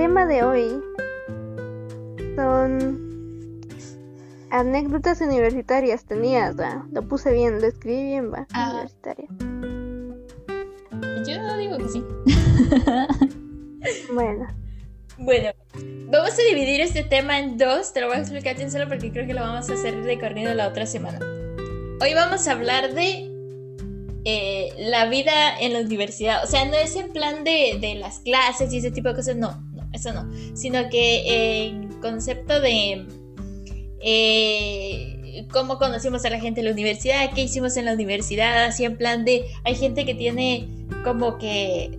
tema de hoy son anécdotas universitarias. Tenías, ¿va? Lo puse bien, lo escribí bien, va. Ah. Universitaria. Yo digo que sí. Bueno, Bueno, vamos a dividir este tema en dos. Te lo voy a explicar bien solo porque creo que lo vamos a hacer de corrido la otra semana. Hoy vamos a hablar de eh, la vida en la universidad. O sea, no es en plan de, de las clases y ese tipo de cosas, no, no, eso no. Sino que en concepto de eh, cómo conocimos a la gente en la universidad, qué hicimos en la universidad, así en plan de, hay gente que tiene como que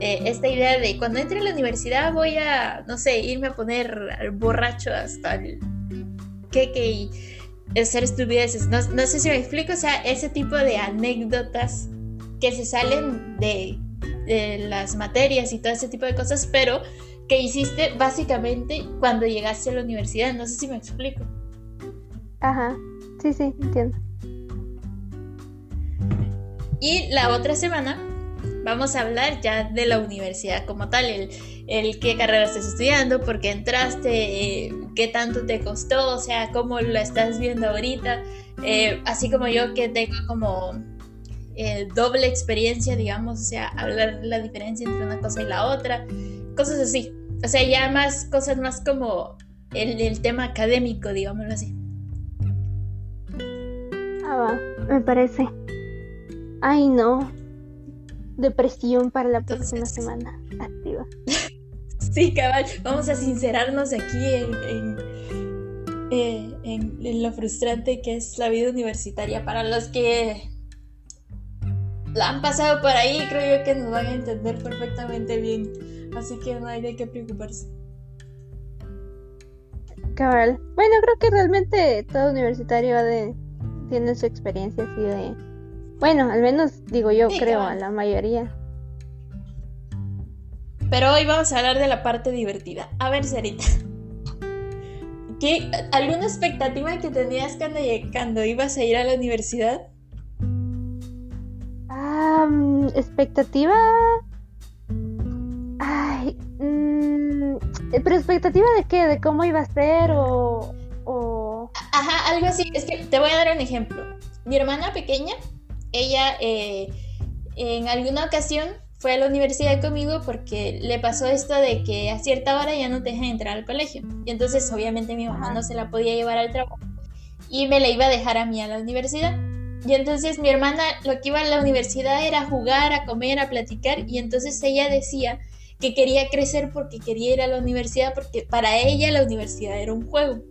eh, esta idea de cuando entre a la universidad voy a, no sé, irme a poner borracho hasta el queque y hacer estupideces. No, no sé si me explico, o sea, ese tipo de anécdotas que se salen de, de las materias y todo ese tipo de cosas, pero que hiciste básicamente cuando llegaste a la universidad. No sé si me explico. ajá. Sí, sí, entiendo. Y la otra semana vamos a hablar ya de la universidad como tal, el, el qué carrera estás estudiando, por qué entraste, eh, qué tanto te costó, o sea, cómo lo estás viendo ahorita, eh, así como yo que tengo como eh, doble experiencia, digamos, o sea, hablar la diferencia entre una cosa y la otra, cosas así, o sea, ya más cosas más como el, el tema académico, digámoslo así. Ah, va, me parece. Ay, no. Depresión para la próxima semana. Activa. Sí, cabal, vamos a sincerarnos aquí en, en, eh, en- en lo frustrante que es la vida universitaria. Para los que la han pasado por ahí, creo yo que nos van a entender perfectamente bien. Así que no hay de qué preocuparse. Cabal. Bueno, creo que realmente todo universitario de, tiene su experiencia así de... Bueno, al menos digo yo, Sí, creo, a la mayoría. Pero hoy vamos a hablar de la parte divertida. A ver, Sarita. ¿Qué, ¿Alguna expectativa que tenías cuando, cuando ibas a ir a la universidad? Mm, expectativa... Ay, mm, pero expectativa de qué, de cómo iba a ser o... o... Ajá, algo así. Es que te voy a dar un ejemplo. Mi hermana pequeña, ella eh, en alguna ocasión fue a la universidad conmigo porque le pasó esto de que a cierta hora ya no te dejan entrar al colegio. Y entonces obviamente mi mamá Ajá. no se la podía llevar al trabajo y me la iba a dejar a mí a la universidad. Y entonces mi hermana lo que iba a la universidad era jugar, a comer, a platicar y entonces ella decía que quería crecer porque quería ir a la universidad porque para ella la universidad era un juego.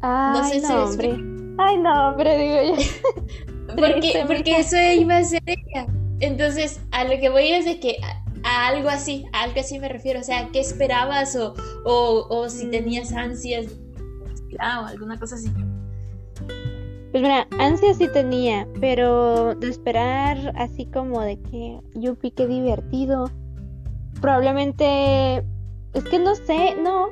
Ay, sé si no, hombre. explico. Ay, no, hombre, digo yo. Porque, porque eso iba a ser ella. Entonces, a lo que voy es de que a, algo así, a algo así me refiero. O sea, ¿qué esperabas? O, o, o si Mm. tenías ansias ah, o alguna cosa así. Pues mira, ansia sí tenía, pero de esperar así como de que yupi, qué divertido. Probablemente, es que no sé, no,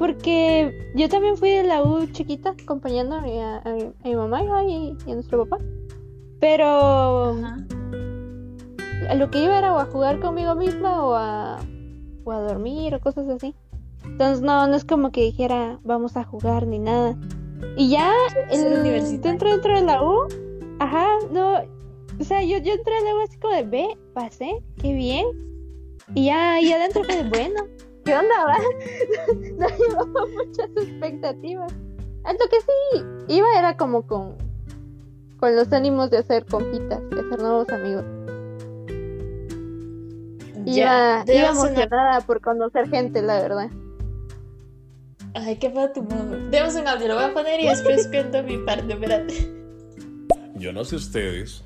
porque yo también fui de la U chiquita acompañando a mi, a mi- a mi mamá y, y a nuestro papá. Pero Ajá. a lo que iba era o a jugar conmigo misma o a, o a dormir o cosas así. Entonces no, no es como que dijera vamos a jugar ni nada. Y ya el- dentro dentro de la U, ajá, no, o sea, yo, yo entré a la U así como de ve, pasé, qué bien. Y ya, y adentro fue de bueno, ¿qué onda va? no llevaba muchas expectativas. A lo que sí iba era como con, con los ánimos de hacer compitas, de hacer nuevos amigos. Iba, iba una- emocionada por conocer gente, la verdad. Ay, qué fue tu modo. Demos un audio, lo voy a poner y después cuento mi parte, espérate. Yo no sé ustedes,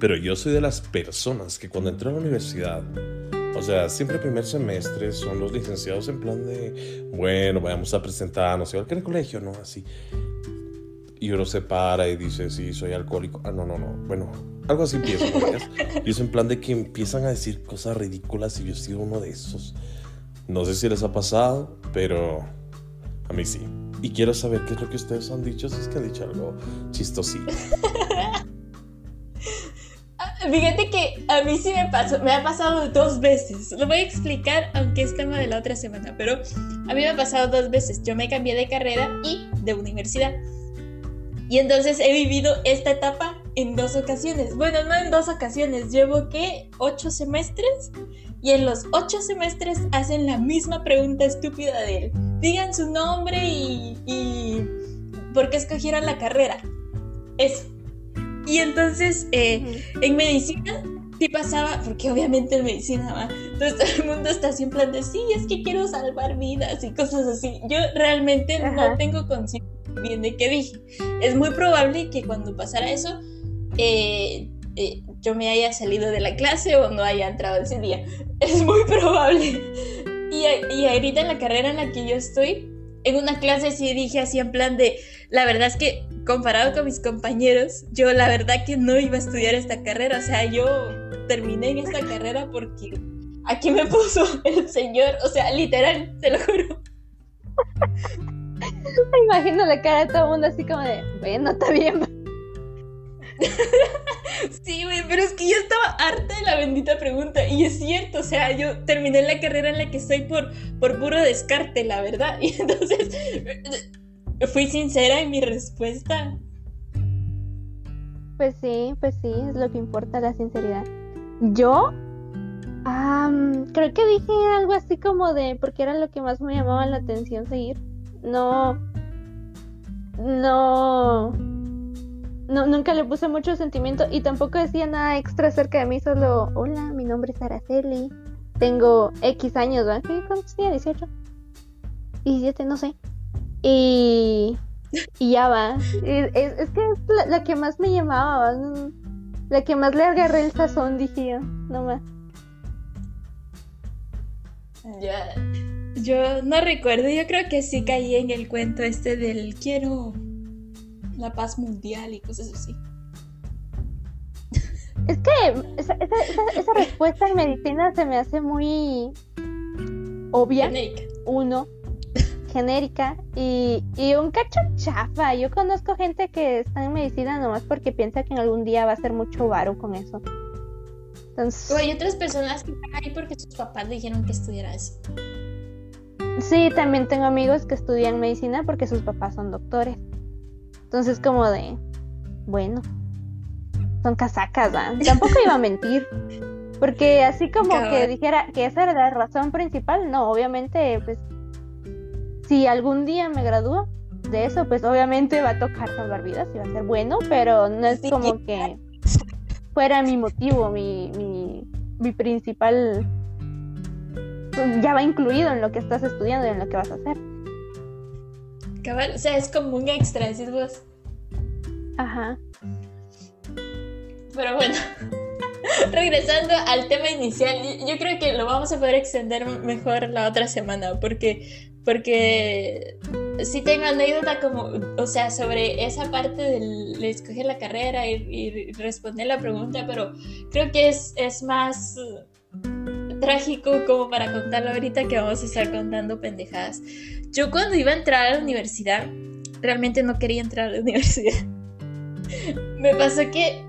pero yo soy de las personas que cuando entro a la universidad, o sea, siempre primer semestre son los licenciados en plan de, bueno, vamos a presentarnos, igual que en el colegio, ¿no? Así. Y uno se para y dice, sí, soy alcohólico. Ah, no, no, no. Bueno, algo así empieza. ¿no? Y es en plan de que empiezan a decir cosas ridículas y yo he sido uno de esos. No sé si les ha pasado, pero a mí sí. Y quiero saber qué es lo que ustedes han dicho, si es que han dicho algo chistosito. Fíjate que a mí sí me pasó, me ha pasado dos veces. Lo voy a explicar, aunque es tema de la otra semana, pero a mí me ha pasado dos veces. Yo me cambié de carrera y de universidad. Y entonces he vivido esta etapa en dos ocasiones. Bueno, no en dos ocasiones, llevo que ocho semestres y en los ocho semestres hacen la misma pregunta estúpida de él. Digan su nombre y, y por qué escogieron la carrera. Eso. Y entonces eh, en medicina sí pasaba, porque obviamente en medicina va, entonces todo el mundo está siempre de sí, es que quiero salvar vidas y cosas así. Yo realmente no tengo conciencia bien de qué dije. Es muy probable que cuando pasara eso, eh, eh, yo me haya salido de la clase o no haya entrado ese día. Es muy probable. Y, y ahorita en la carrera en la que yo estoy, en una clase sí dije así en plan de, la verdad es que comparado con mis compañeros, yo la verdad que no iba a estudiar esta carrera, o sea, yo terminé en esta carrera porque aquí me puso el señor, o sea, literal, te lo juro. Me imagino la cara de todo el mundo así como de, bueno, está bien. sí, güey, pero es que yo estaba harta de la bendita pregunta. Y es cierto, o sea, yo terminé la carrera en la que estoy por, por puro descarte, la verdad. Y entonces fui sincera en mi respuesta. Pues sí, pues sí, es lo que importa la sinceridad. Yo creo que dije algo así como de, porque era lo que más me llamaba la atención seguir. No, no, no, nunca le puse mucho sentimiento y tampoco decía nada extra acerca de mí, solo, hola, mi nombre es Araceli, tengo X años, ¿verdad? ¿Cuántos tenía? 18. 17, no sé. Y, y ya va. Es, es, que es la, que más me llamaba, la que más le agarré el sazón, dije yo, nomás. Ya. Yo no recuerdo, yo creo que sí caí en el cuento este del quiero la paz mundial y cosas así. Es que esa, esa, respuesta en medicina se me hace muy obvia. Genérica. Uno, genérica y, y, un cacho chafa. Yo conozco gente que está en medicina nomás porque piensa que en algún día va a ser mucho varo con eso. Entonces... O hay otras personas que están ahí porque sus papás le dijeron que estudiara eso. Sí, también tengo amigos que estudian medicina porque sus papás son doctores. Entonces como de, bueno, son casacas, ¿verdad? Tampoco iba a mentir. Porque así como que dijera que esa era la razón principal, no, obviamente, pues si algún día me gradúo de eso, pues obviamente va a tocar salvar vidas y va a ser bueno, pero no es como que fuera mi motivo, mi, mi, mi principal pues, ya va incluido en lo que estás estudiando y en lo que vas a hacer. Cabal, o sea, es como un extra, decís vos. Ajá. Pero bueno, regresando al tema inicial, yo creo que lo vamos a poder extender mejor la otra semana, porque porque sí tengo anécdota como, o sea, sobre esa parte de escoger la carrera y, responder la pregunta, pero creo que es, es más trágico como para contarlo ahorita que vamos a estar contando pendejadas. Yo cuando iba a entrar a la universidad, realmente no quería entrar a la universidad. Me pasó que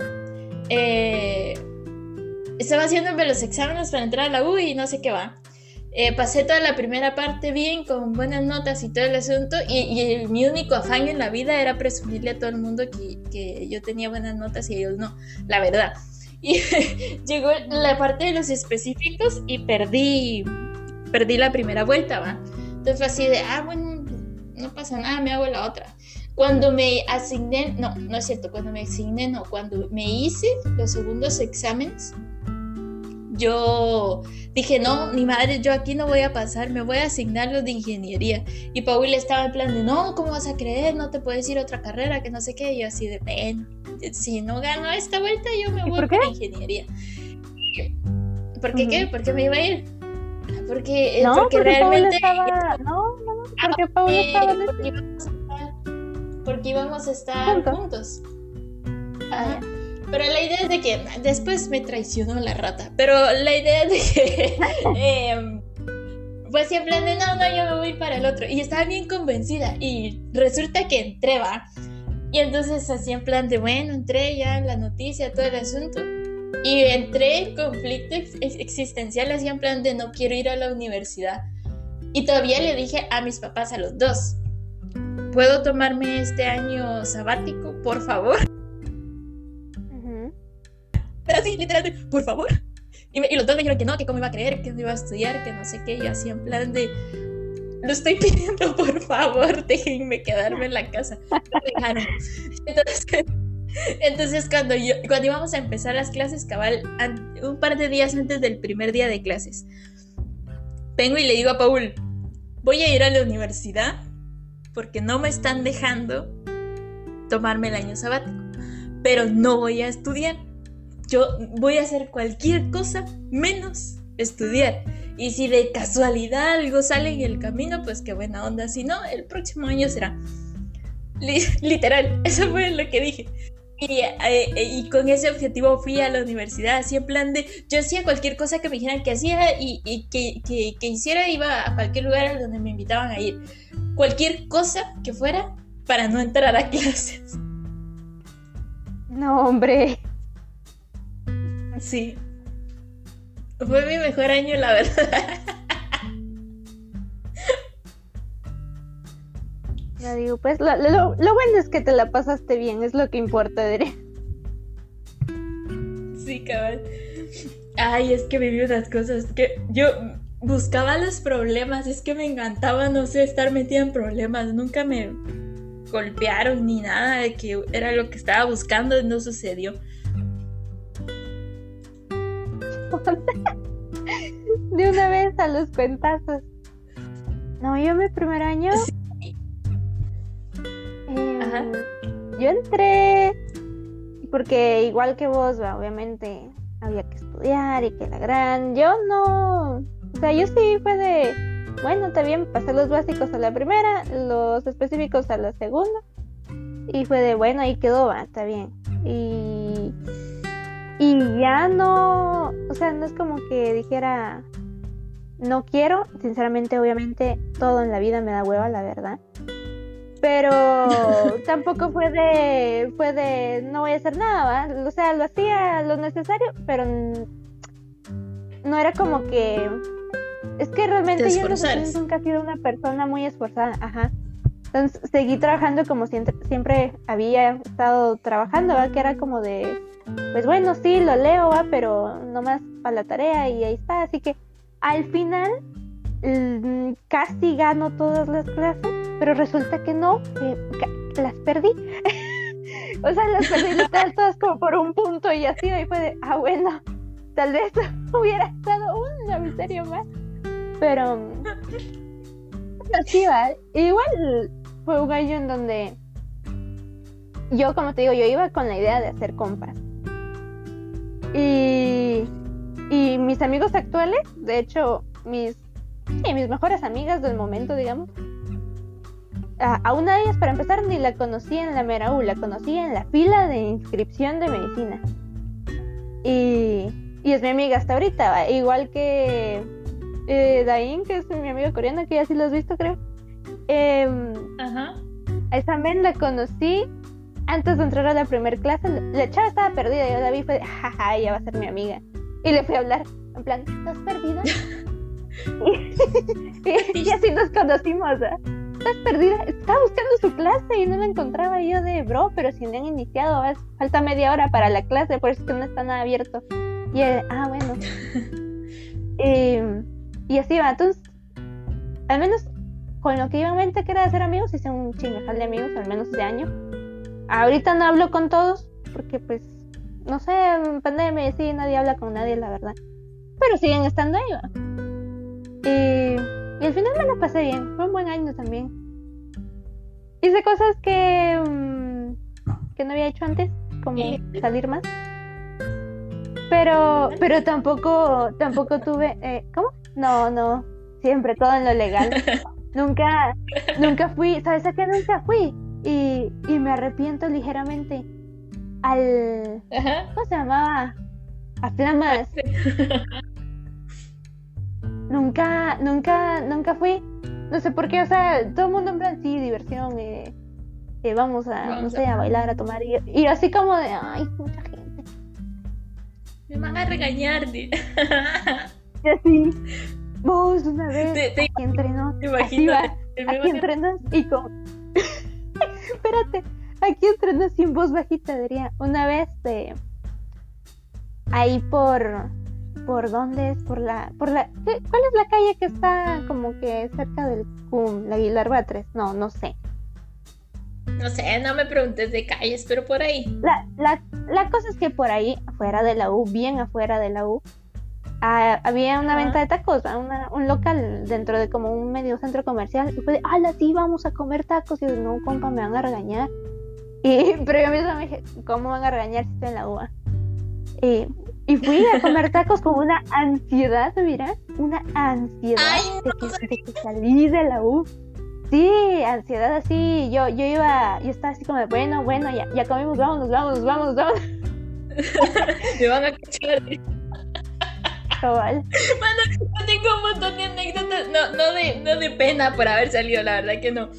eh, estaba haciéndome los exámenes para entrar a la U y no sé qué va. Eh, pasé toda la primera parte bien, con buenas notas y todo el asunto, y, mi único afán en la vida era presumirle a todo el mundo que, que yo tenía buenas notas y ellos no, la verdad. Y llegó la parte de los específicos y perdí, perdí la primera vuelta, ¿va? Entonces fue así de, ah, bueno, no pasa nada, me hago la otra. Cuando me asigné, no, no es cierto, cuando me asigné, no, cuando me hice los segundos exámenes, yo dije, no, ni madre, yo aquí no voy a pasar, me voy a asignar los de ingeniería. Y Paul estaba en plan de, no, ¿cómo vas a creer? No te puedes ir a otra carrera, que no sé qué. Y yo así de, ven, si no gano esta vuelta, yo me voy a ingeniería. ¿Por qué qué? ¿Por qué me iba a ir? Porque, eh, no, porque, realmente... Estaba... No, no, porque Paul estaba... Porque íbamos a estar, porque íbamos a estar juntos. Ah, pero la idea es de que después me traicionó la rata. Pero la idea es de que eh, pues siempre de no, no, yo me voy para el otro. Y estaba bien convencida. Y resulta que entré, va. Y entonces así en plan de bueno, entré ya en la noticia, todo el asunto. Y entré en conflicto existencial, así en plan de no quiero ir a la universidad. Y todavía le dije a mis papás, a los dos, ¿puedo tomarme este año sabático, por favor? Pero así, literalmente, por favor. Y, los dos me dijeron que no, que cómo iba a creer, que no iba a estudiar, que no sé qué. Y así en plan de, lo estoy pidiendo, por favor, déjenme quedarme en la casa. Entonces, entonces cuando, yo, cuando íbamos a empezar las clases, cabal, un par de días antes del primer día de clases, vengo y le digo a Paul, voy a ir a la universidad porque no me están dejando tomarme el año sabático, pero no voy a estudiar. Yo voy a hacer cualquier cosa menos estudiar. Y si de casualidad algo sale en el camino, pues qué buena onda. Si no, el próximo año será. Literal, eso fue lo que dije. Y, eh, y, con ese objetivo fui a la universidad, así en plan de, yo hacía cualquier cosa que me dijeran que hacía y, que, que, hiciera, iba a cualquier lugar a donde me invitaban a ir. Cualquier cosa que fuera para no entrar a clases. No, hombre. Sí. Fue mi mejor año, la verdad. Ya digo, pues lo, bueno es que te la pasaste bien, es lo que importa, diré. Sí, cabal. Ay, es que viví unas cosas que yo buscaba los problemas, es que me encantaba, no sé, estar metida en problemas, nunca me golpearon ni nada de que era lo que estaba buscando, no sucedió. de una vez a los cuentazos. No, yo mi primer año. Em, yo entré porque igual que vos, obviamente había que estudiar y que la gran. Yo no. O sea, yo sí fue de. Bueno, también pasé los básicos a la primera, los específicos a la segunda. Y fue de, bueno, ahí quedó, va, está bien. Y y ya no, o sea, no es como que dijera, no quiero, sinceramente, obviamente, todo en la vida me da hueva, la verdad. Pero tampoco fue de, fue de, no voy a hacer nada, ¿va? O sea, lo hacía lo necesario, pero no era como que, es que realmente yo nunca he sido una persona muy esforzada, ajá. Entonces seguí trabajando como siempre, siempre había estado trabajando, ¿va? Que era como de pues bueno, sí, lo leo, ¿va? pero nomás para la tarea y ahí está. Así que al final casi gano todas las clases, pero resulta que no, las perdí. o sea, las perdí todas como por un punto y así, y fue de, ah, bueno, tal vez hubiera estado una miseria más. Pero, así. Igual fue un año en donde yo, como te digo, yo iba con la idea de hacer compas. Y, y mis amigos actuales, de hecho, mis, mis mejores amigas del momento, digamos, a, una de ellas, para empezar, ni la conocí en la Meraú, la conocí en la fila de inscripción de medicina. Y, y es mi amiga hasta ahorita, igual que eh, Dain, que es mi amiga coreana, que ya sí lo has visto, creo. Em, Ajá. A esa men la conocí antes de entrar a la primera clase, la chava estaba perdida. Yo la vi y fue, jaja, ella va a ser mi amiga. Y le fui a hablar, en plan, ¿estás perdida? y, así nos conocimos. ¿eh? ¿Estás perdida? Estaba buscando su clase y no la encontraba yo de, bro, pero si no han iniciado, falta media hora para la clase, por eso es que no está nada abierto. Y él, ah, bueno. y, así va. Entonces, al menos con lo que iba en mente que era de ser amigos, hice un chingajal de amigos, al menos de año Ahorita no hablo con todos porque pues, no sé, en pandemia sí, nadie habla con nadie, la verdad. Pero siguen estando ahí, ¿va? Y, y al final me lo pasé bien, fue un buen año también. Hice cosas que, mm, que no había hecho antes, como salir más. Pero, pero tampoco, tampoco tuve, eh, ¿cómo? No, no, siempre todo en lo legal. nunca, nunca fui, ¿sabes a qué nunca fui? y, y me arrepiento ligeramente al... ¿Cómo se llamaba? A Flamas. nunca, nunca, nunca fui. No sé por qué, o sea, todo el mundo en plan, sí, diversión, eh, eh vamos a, no sé, a bailar, a tomar. Y, y, así como de, ay, mucha gente. me van a regañar. Y así, vos una vez Te- te- aquí entre nos, ¿Te así imaginas? va, Me aquí van a- entre nos y con... Espérate, aquí entre nos y en voz bajita diría, una vez de... Ahí por... ¿Por dónde es? Por la... Por la ¿qué- ¿Cuál es la calle que está como que cerca del CUM? La Aguilar Batres. No, no sé. No sé, no me preguntes de calles, pero por ahí. La, la, la cosa es que por ahí, afuera de la U, bien afuera de la U, ah, había una venta de tacos, ah, una- un local dentro de como un medio centro comercial. Y fue de, ala, sí, vamos a comer tacos. Y yo, no, compa, me van a regañar. Y, pero yo misma me dije, ¿cómo van a regañar si estoy en la U? Y, y fui a comer tacos con una ansiedad, mira, una ansiedad Ay, de, que, de que salí de la U. Sí, ansiedad así. Yo, yo iba, yo estaba así como de, bueno, bueno, ya, ya comimos, vámonos, vámonos, vámonos, vámonos. Me van a cachar. Cabal. Yo tengo un montón de anécdotas, no, no, de, no de pena por haber salido, la verdad que no.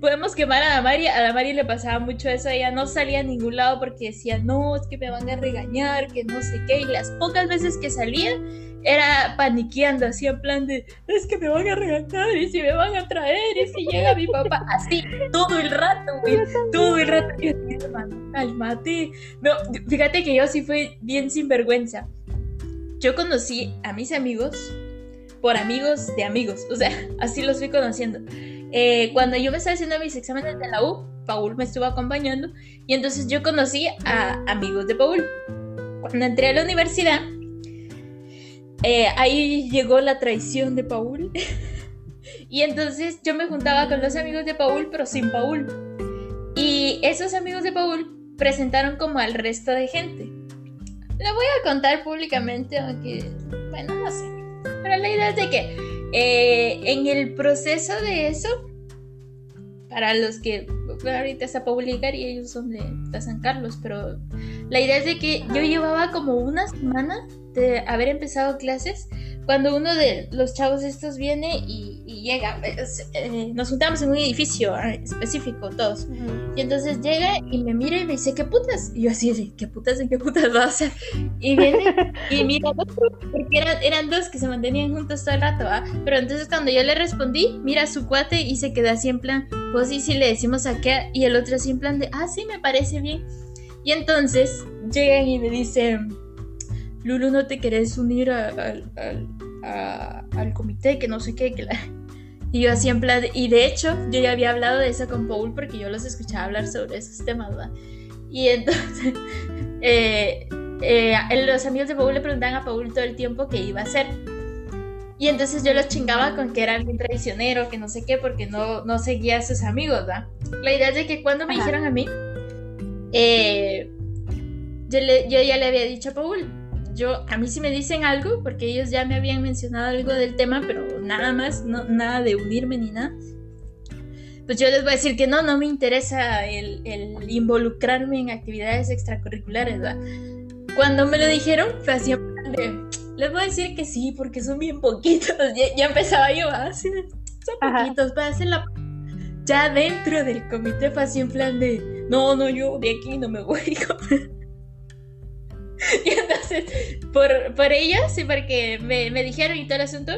Podemos quemar a Damari, a Damari le pasaba mucho eso, ella no salía a ningún lado porque decía, no, es que me van a regañar, que no sé qué, y las pocas veces que salía era paniqueando, así en plan de, es que me van a regañar, y si me van a traer, y si llega mi papá, así, todo el rato, güey, todo el rato. Yo hermano, cálmate. No, fíjate que yo sí fui bien sinvergüenza. Yo conocí a mis amigos por amigos de amigos, o sea, así los fui conociendo. Eh, cuando yo me estaba haciendo mis exámenes de la U, Paul me estuvo acompañando y entonces yo conocí a amigos de Paul. Cuando entré a la universidad, eh, ahí llegó la traición de Paul y entonces yo me juntaba con los amigos de Paul, pero sin Paul. Y esos amigos de Paul presentaron como al resto de gente. Lo voy a contar públicamente, aunque, bueno, no sé. Pero la idea es de que eh, en el proceso de eso, para los que ahorita está publicar y ellos son de San Carlos, pero la idea es de que yo llevaba como una semana de haber empezado clases cuando uno de los chavos estos viene y, y llega. Es- eh, nos juntamos en un edificio eh, específico todos. Y entonces llega y me mira y me dice, ¿qué putas? Y yo así de, ¿qué putas? ¿En qué putas va? O sea, y viene y mira, porque eran, eran dos que se mantenían juntos todo el rato, ¿va? Pero entonces cuando yo le respondí, mira a su cuate y se queda así en plan, pues sí, sí le decimos a qué, y el otro así en plan de, ah, sí, me parece bien. Y entonces llegan y me dicen, Lulu, ¿no te querés unir a- al- al- a- al comité? Que no sé qué, que la... Y yo así en plan, y de hecho yo ya había hablado de eso con Paul porque yo los escuchaba hablar sobre esos temas, ¿va? Y entonces eh, eh, los amigos de Paul le preguntaban a Paul todo el tiempo qué iba a hacer. Y entonces yo los chingaba con que era algún traicionero, que no sé qué, porque no, no seguía a sus amigos, ¿va? La idea es de que cuando me Ajá. dijeron a mí, eh, yo, le- yo ya le había dicho a Paul, yo, a mí si me dicen algo, porque ellos ya me habían mencionado algo del tema, pero nada más, no, nada de unirme ni nada. Pues yo les voy a decir que no, no me interesa el, el involucrarme en actividades extracurriculares, ¿verdad? Cuando me lo dijeron, fue así, en plan de, les voy a decir que sí, porque son bien poquitos. Ya, ya empezaba yo, así de, son Ajá. poquitos, para hacer la... Ya dentro del comité fue así en plan de, no, no, yo de aquí no me voy. y entonces, por, por ellos, sí, porque me, me dijeron y todo el asunto,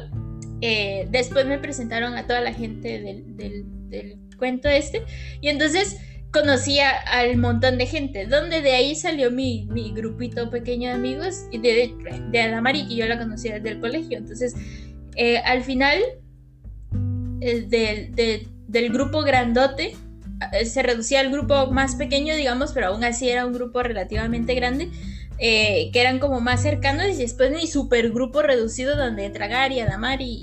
eh, después me presentaron a toda la gente del, del, del cuento este. Y entonces conocí a- al montón de gente, donde de ahí salió mi, mi grupito pequeño de amigos y de, de Adamari, que yo la conocía desde el colegio. Entonces, eh, al final eh, del, de- del grupo grandote, eh, se reducía al grupo más pequeño, digamos, pero aún así era un grupo relativamente grande. Eh, que eran como más cercanos y después mi supergrupo reducido donde entra Gary, Adamari y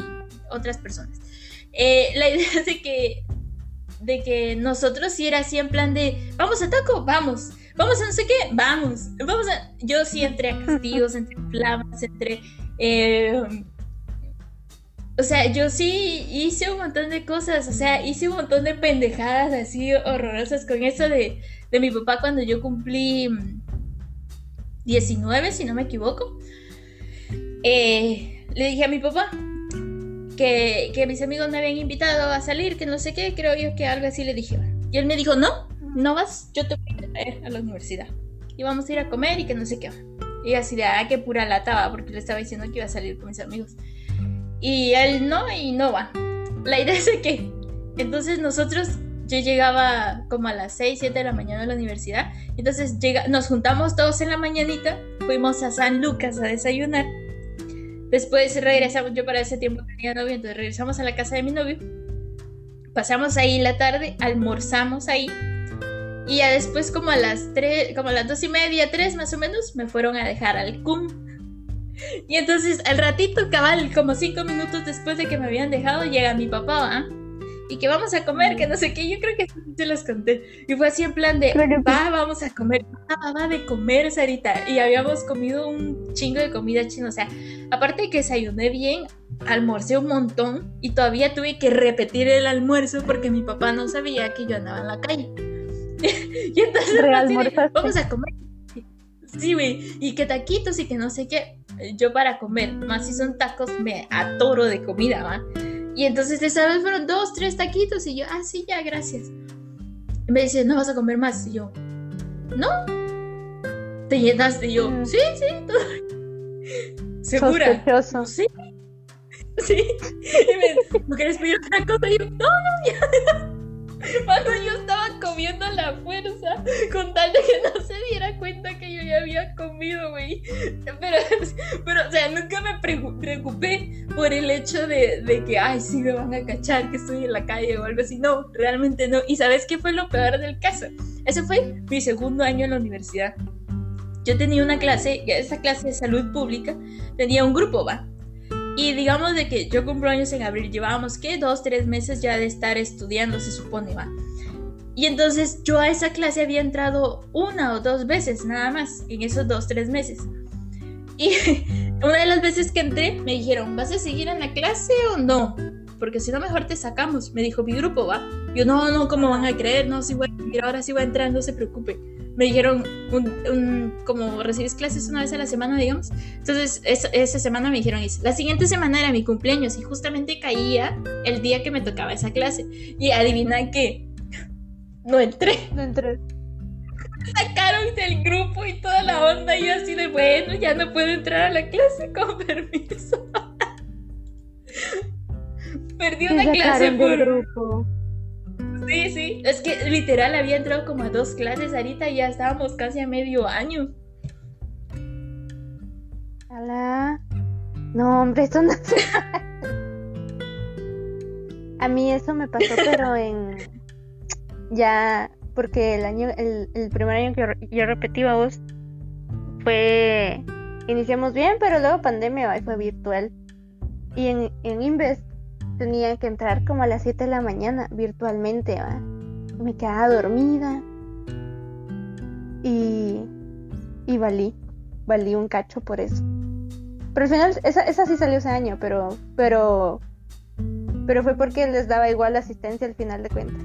otras personas. Eh, la idea es de que de que nosotros sí era así en plan de vamos a taco, vamos, vamos a no sé qué, vamos, vamos a. Yo sí entré a castillos, entré a flamas, entré. eh, o sea, yo sí hice un montón de cosas, o sea, hice un montón de pendejadas así horrorosas con eso de, de mi papá cuando yo cumplí 19, si no me equivoco. Eh, le dije a mi papá, que, que mis amigos me habían invitado a salir, que no sé qué, creo yo que algo así le dije. Y él me dijo, no, no vas, yo te voy a traer a la universidad. Y vamos a ir a comer y que no sé qué. Y así de, ah, qué pura lata va, porque le estaba diciendo que iba a salir con mis amigos. Y él no, y no va. La idea es que, entonces nosotros, yo llegaba como a las 6, 7 de la mañana a la universidad. Entonces llega, nos juntamos todos en la mañanita, fuimos a San Lucas a desayunar. Después regresamos, yo para ese tiempo tenía novio, entonces regresamos a la casa de mi novio. Pasamos ahí la tarde, almorzamos ahí. Y ya después como a las 3, como a las dos y media, 3 más o menos, me fueron a dejar al CUM. Y entonces al ratito, cabal, como 5 minutos después de que me habían dejado, llega mi papá, ¿va? Y que vamos a comer, que no sé qué, yo creo que se los conté. Y fue así en plan de, va, vamos a comer, va, va de comer, Sarita. Y habíamos comido un chingo de comida china, o sea, aparte de que desayuné bien, almorcé un montón y todavía tuve que repetir el almuerzo porque mi papá no sabía que yo andaba en la calle. y entonces vamos a comer. Sí, güey, y que taquitos y que no sé qué. Yo para comer, más si son tacos, me atoro de comida, ¿va? Y entonces esa vez fueron dos, tres taquitos y yo, ah, sí, ya, gracias. Y me dice, no vas a comer más. Y yo, no. ¿Te llenaste? Y yo, mm. sí, sí. ¿Segura? Sí. Sí. Y me ¿no quieres pedir otra cosa? Y yo, no, no, ya. Cuando yo estaba comiendo a la fuerza, con tal de que no se diera cuenta que yo ya había comido, güey. Pero, pero, o sea, nunca me preocupé por el hecho de, de, que, ay, sí me van a cachar que estoy en la calle o algo así. No, realmente no. ¿Y sabes qué fue lo peor del caso? Ese fue mi segundo año en la universidad. Yo tenía una clase, esa clase de salud pública, tenía un grupo, va y digamos de que yo cumplo años en abril, llevábamos que dos, tres meses ya de estar estudiando, se supone, va. Y entonces yo a esa clase había entrado una o dos veces nada más en esos dos, tres meses. Y una de las veces que entré me dijeron, ¿vas a seguir en la clase o no? Porque si no, mejor te sacamos. Me dijo mi grupo, va. Yo, no, no, ¿cómo van a creer? No, si voy a seguir, ahora sí voy a entrar, no se preocupe me dijeron, un, como recibes clases una vez a la semana, digamos. Entonces, esa semana me dijeron eso. La siguiente semana era mi cumpleaños y justamente caía el día que me tocaba esa clase. Y adivina qué, no entré. No entré. Sacaron del grupo y toda la onda y yo así de, bueno, ya no puedo entrar a la clase, con permiso. Perdí una clase por... Grupo. Sí, sí. Es que literal había entrado como a dos clases ahorita y ya estábamos casi a medio año. Hola. No, hombre, eso no A mí eso me pasó, pero en. Ya. Porque el año. El, primer año que yo repetí a vos fue. Iniciamos bien, pero luego pandemia fue virtual. Y en, en Inves tenía que entrar como a las 7 de la mañana virtualmente. Me quedaba dormida y, y valí, valí un cacho por eso. Pero al final, esa, esa sí salió ese año, pero, pero, pero fue porque les daba igual la asistencia al final de cuentas.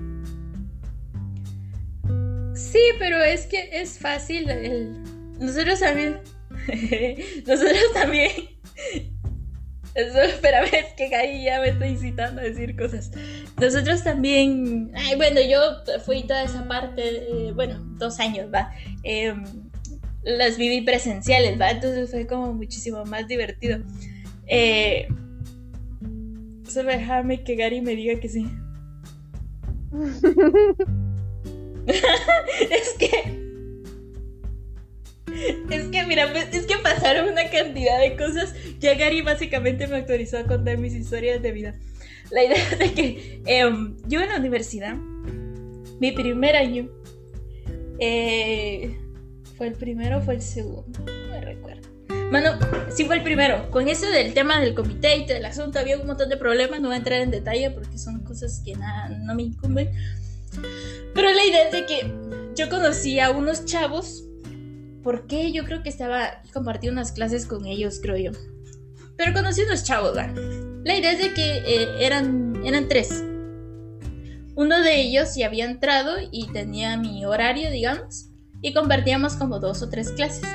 Sí, pero es que es fácil. Nosotros también. Nosotros también es que ahí ya me estoy incitando a decir cosas. Nosotros también, ay, bueno, yo fui toda esa parte, bueno, dos años, va. Em, las viví presenciales, va. Entonces fue como muchísimo más divertido. Eh, solo déjame que Gary me diga que sí. es que es que, mira, pues, es que pasaron una cantidad de cosas. Ya Gary básicamente me autorizó a contar mis historias de vida. La idea de que em, yo en la universidad, mi primer año, eh, ¿fue el primero o fue el segundo? No me recuerdo. Mano, sí fue el primero. Con eso del tema del comité y del asunto había un montón de problemas. No voy a entrar en detalle porque son cosas que nada, no me incumben. Pero la idea es de que yo conocí a unos chavos ¿Por qué? Yo creo que estaba compartiendo unas clases con ellos, creo yo. Pero conocí unos chavos, ¿verdad? La idea es de que eh, eran, eran tres. Uno de ellos ya había entrado y tenía mi horario, digamos, y compartíamos como dos o tres clases.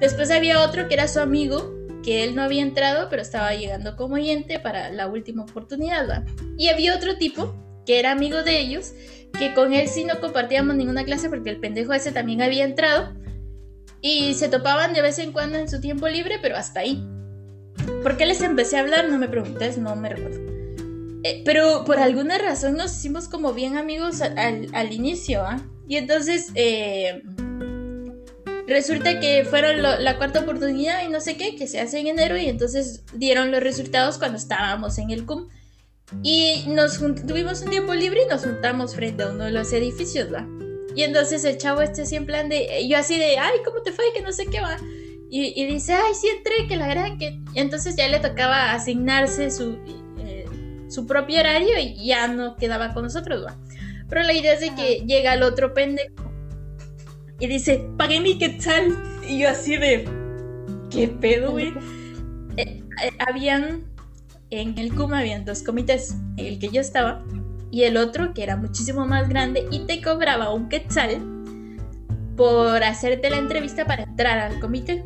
Después había otro que era su amigo, que él no había entrado, pero estaba llegando como oyente para la última oportunidad, ¿verdad? Y había otro tipo que era amigo de ellos, que con él sí no compartíamos ninguna clase porque el pendejo ese también había entrado, y se topaban de vez en cuando en su tiempo libre, pero hasta ahí. ¿Por qué les empecé a hablar? No me preguntes, no me recuerdo. Eh, pero por alguna razón nos hicimos como bien amigos al, inicio, ¿ah? Y entonces eh, resulta que fueron la cuarta oportunidad y no sé qué, que se hace en enero y entonces dieron los resultados cuando estábamos en el CUM. Y nos tuvimos un tiempo libre y nos juntamos frente a uno de los edificios, ¿va? Y entonces el chavo este así en plan de, yo así de, ay, ¿cómo te fue? Que no sé qué va. Y, dice, ay, sí entré, que la verdad que... Y entonces ya le tocaba asignarse su, eh, su propio horario y ya no quedaba con nosotros, ¿va? Pero la idea es de que llega el otro pendejo y dice, pagué mi quetzal. Y yo así de, ¿qué pedo, güey? Eh, eh, habían, en el CUM habían dos comités, el que yo estaba y el otro que era muchísimo más grande y te cobraba un quetzal por hacerte la entrevista para entrar al comité.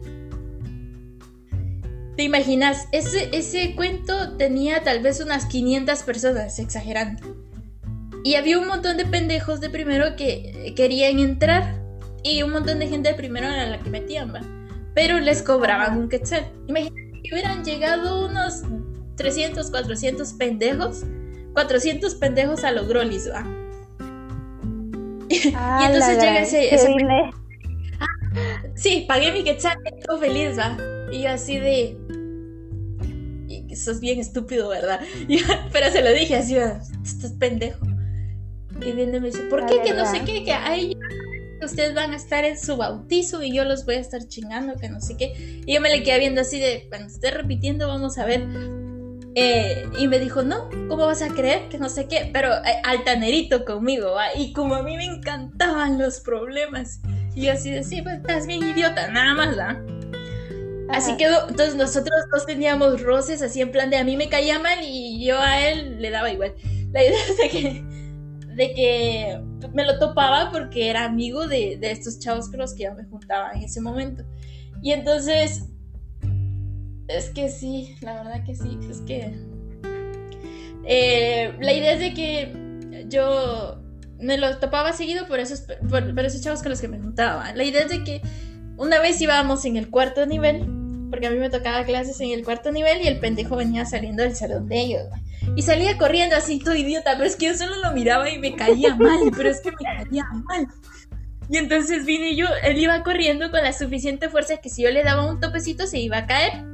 ¿Te imaginas? Ese, ese cuento tenía tal vez unas 500 personas, exagerando. Y había un montón de pendejos de primero que querían entrar. Y un montón de gente de primero era la que metían. Pero les cobraban un quetzal. Imagínate que hubieran llegado unos 300, 400 pendejos. 400 pendejos a los Grolis, ¿va? y entonces llega ese... ese... Ah, sí, pagué mi quetzal, todo feliz, ¿va? Y yo así de... Y sos bien estúpido, ¿verdad? pero se lo dije así, estás pendejo. Y viene y me dice, ¿por qué? Que no sé qué, que ahí ustedes van a estar en su bautizo y yo los voy a estar chingando, que no sé qué. Y yo me le quedé viendo así de, cuando esté repitiendo, vamos a ver. Eh, y me dijo, no, ¿cómo vas a creer? Que no sé qué, pero eh, altanerito conmigo, ¿va? Y como a mí me encantaban los problemas. Y yo así de, sí, pues estás bien idiota, nada más, ¿va? Así que entonces nosotros dos teníamos roces así en plan de a mí me caía mal y yo a él le daba igual. La idea es de que de que me lo topaba porque era amigo de, estos chavos con los que yo me juntaba en ese momento. Y entonces, es que sí, la verdad que sí, es que... Eh, la idea es de que yo me lo topaba seguido por esos, por, esos chavos con los que me juntaba. La idea es de que una vez íbamos en el cuarto nivel, porque a mí me tocaba clases en el cuarto nivel y el pendejo venía saliendo del salón de ellos. Y salía corriendo así, todo idiota, pero es que yo solo lo miraba y me caía mal, pero es que me caía mal. Y entonces vine yo, él iba corriendo con la suficiente fuerza que si yo le daba un topecito se iba a caer.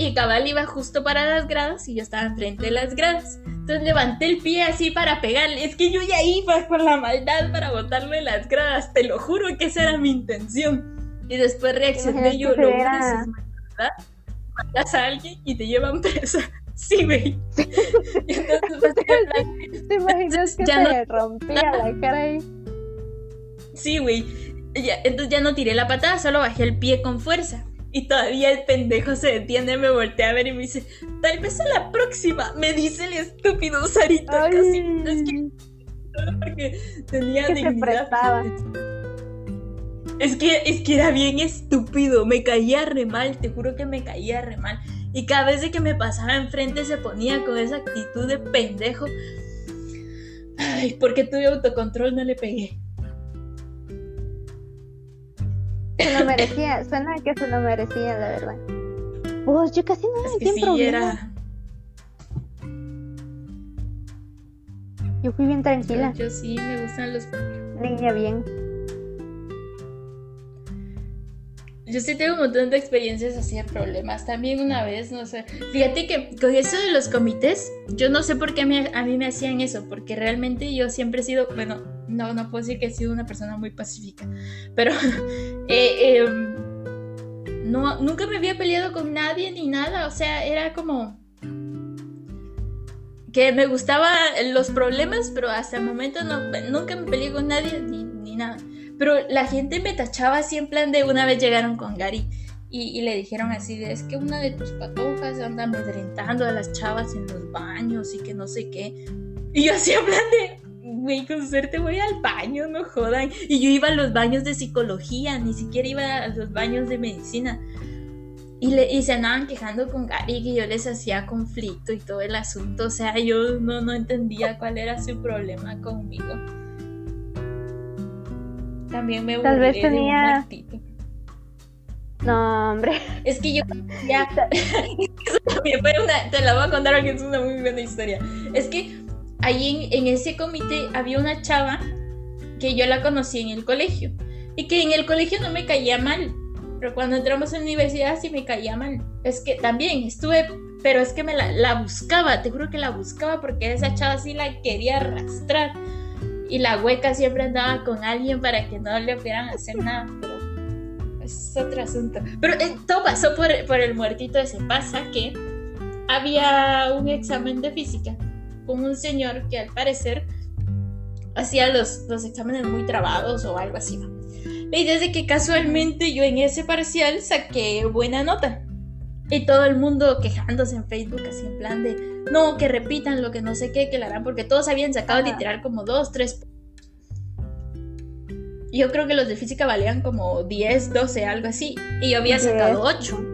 Y cabal iba justo para las gradas y yo estaba enfrente de las gradas. Entonces levanté el pie así para pegarle. Es que yo ya iba con la maldad para botarle las gradas. Te lo juro que esa era mi intención. Y después reaccioné yo, lo ¿verdad? Matas a alguien y te llevan presa. Sí, güey. Entonces, ¿Te imaginas que ya te rompía la cara ahí? Sí, güey. entonces ya no tiré la patada, solo bajé el pie con fuerza. Y todavía el pendejo se detiene, me voltea a ver y me dice, tal vez a la próxima, me dice el estúpido Sarita. Casi, es que, porque tenía que dignidad. Es que, es que era bien estúpido, me caía re mal, te juro que me caía re mal. Y cada vez que me pasaba enfrente se ponía con esa actitud de pendejo. Ay, porque tuve autocontrol no le pegué. Se lo merecía, suena que se lo merecía, la verdad. Pues yo casi no me es sí, era... Yo fui bien tranquila. Yo, yo sí, me gustan los... Niña bien. Yo sí tengo un montón de experiencias así de problemas. También una vez, no sé. Fíjate que con eso de los comités, yo no sé por qué a mí, me hacían eso, porque realmente yo siempre he sido, bueno, no, no puedo decir que he sido una persona muy pacífica, pero eh, em, no, nunca me había peleado con nadie ni nada. O sea, era como que me gustaban los problemas, pero hasta el momento no, nunca me peleé con nadie ni, nada. Pero la gente me tachaba así en plan de una vez llegaron con Gary y, le dijeron así de es que una de tus patojas anda amedrentando a las chavas en los baños y que no sé qué. Y yo así en plan de, güey, con suerte voy al baño, no jodan. Y yo iba a los baños de psicología, ni siquiera iba a los baños de medicina. Y, le, y se andaban quejando con Gary que yo les hacía conflicto y todo el asunto. O sea, yo no, no entendía cuál era su problema conmigo. También me Tal vez tenía. No, hombre. Es que yo ya. Eso también fue una. Te la voy a contar porque es una muy buena historia. Es que ahí en, ese comité había una chava que yo la conocí en el colegio. Y que en el colegio no me caía mal. Pero cuando entramos en la universidad sí me caía mal. Es que también estuve. Pero es que me la, buscaba. Te juro que la buscaba porque esa chava sí la quería arrastrar. Y la hueca siempre andaba con alguien para que no le pudieran hacer nada. Pero es otro asunto. Pero eh, todo pasó por, por el muertito ese. Pasa que había un examen de física con un señor que al parecer hacía los, los exámenes muy trabados o algo así. La idea es de que casualmente yo en ese parcial saqué buena nota. Y todo el mundo quejándose en Facebook, así en plan de, no, que repitan lo que no sé qué, que la harán, porque todos habían sacado Ajá. literal como dos, tres. Yo creo que los de física valían como 10, 12, algo así. Y yo había sacado 8.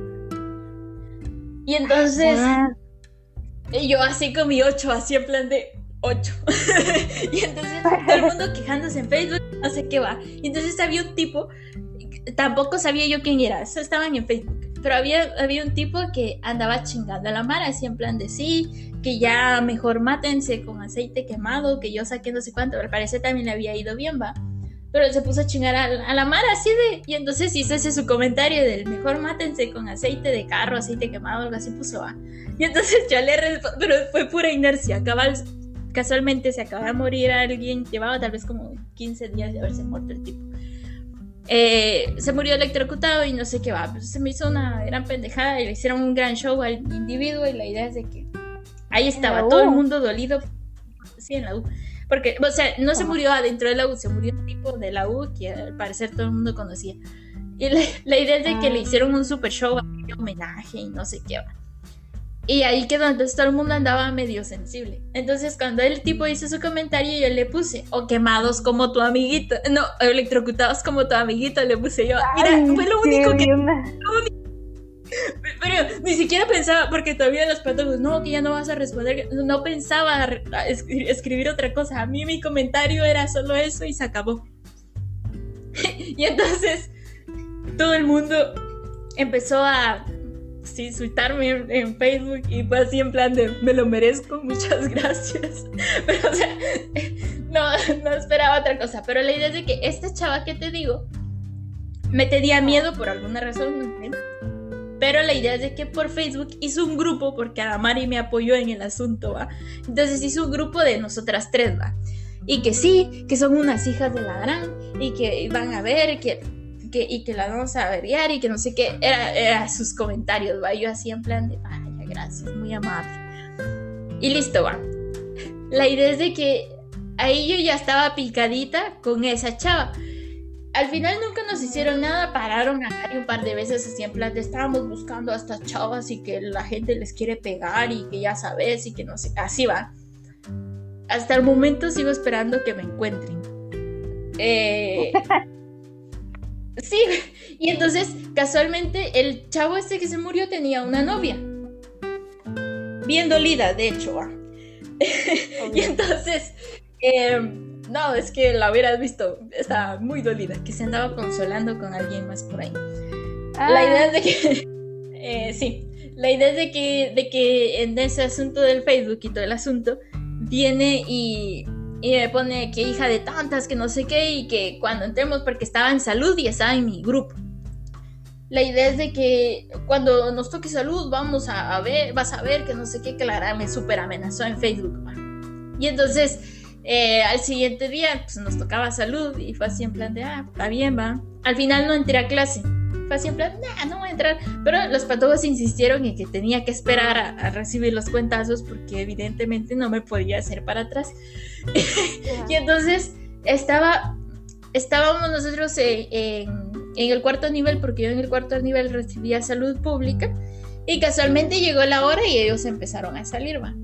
Y entonces, Ah, y yo así con mi 8, así en plan de 8. y entonces todo el mundo quejándose en Facebook, no sé qué va. Y entonces había un tipo, tampoco sabía yo quién era, eso estaban en Facebook. Pero había, había un tipo que andaba chingando a la mara, así en plan de sí, que ya mejor mátense con aceite quemado, que yo saqué no sé cuánto, pero parece también le había ido bien, va. Pero se puso a chingar a, a la mara así de. Y entonces hizo ese su comentario del mejor mátense con aceite de carro, aceite quemado, algo así puso, va. Y entonces yo le respondí, pero fue pura inercia. Cabal, casualmente se acaba de morir alguien, llevaba tal vez como 15 días de haberse muerto el tipo. Eh, se murió electrocutado y no sé qué va. Pues se me hizo una gran pendejada y le hicieron un gran show al individuo y la idea es de que ahí estaba todo el mundo dolido. Sí, en la U. Porque, o sea, no se murió adentro de la U, se murió un tipo de la U que al parecer todo el mundo conocía. Y la, la idea es de que le Ah. hicieron un super show, de homenaje y no sé qué. Y ahí quedó, entonces todo el mundo andaba medio sensible. Entonces cuando el tipo hizo su comentario yo le puse, o quemados como tu amiguito, no, electrocutados como tu amiguito, le puse yo. Mira, ay, fue lo único que... linda. Pero ni siquiera pensaba, porque todavía los patos, no, que ya no vas a responder, no pensaba escribir otra cosa. A mí mi comentario era solo eso y se acabó. y entonces todo el mundo empezó a sí, insultarme en, en Facebook y fue así en plan de me lo merezco, muchas gracias. Pero o sea, no, no esperaba otra cosa. Pero la idea es de que esta chava que te digo me tenía miedo por alguna razón. Pero la idea es de que por Facebook hizo un grupo, porque Adamari me apoyó en el asunto, ¿va? Entonces hizo un grupo de nosotras tres, ¿va? Y que sí, que son unas hijas de la gran, y que van a ver, que, que, y que la vamos a averiar, y que no sé qué. Era, era sus comentarios, ¿va? Yo así en plan de, vaya, gracias, muy amable. Y listo, ¿va? La idea es de que ahí yo ya estaba picadita con esa chava. Al final nunca nos hicieron nada, pararon a Cari un par de veces así en plan de estábamos buscando a estas chavas y que la gente les quiere pegar y que ya sabes y que no sé, así va. Hasta el momento sigo esperando que me encuentren. Eh, sí, y entonces casualmente el chavo este que se murió tenía una novia. Bien dolida, de hecho, y entonces, eh, no, es que la hubieras visto, estaba muy dolida, que se andaba consolando con alguien más por ahí. La Ah, idea es de que, eh, sí, la idea es de que, de que en ese asunto del Facebook y todo el asunto, viene y, y me pone que hija de tantas, que no sé qué, y que cuando entremos, porque estaba en salud y estaba en mi grupo. La idea es de que cuando nos toque salud vamos a, a ver, vas a ver que no sé qué, que la verdad me súper amenazó en Facebook. Y entonces eh, al siguiente día pues, nos tocaba salud y fue así en plan de, ah, está bien, va. Al final no entré a clase. Fue así en plan, nah, no voy a entrar. Pero los patogos insistieron en que tenía que esperar a, a recibir los cuentazos porque evidentemente no me podía hacer para atrás. Y entonces estaba, estábamos nosotros en, en- en el cuarto nivel, porque yo en el cuarto nivel recibía salud pública, y casualmente llegó la hora y ellos empezaron a salir, va.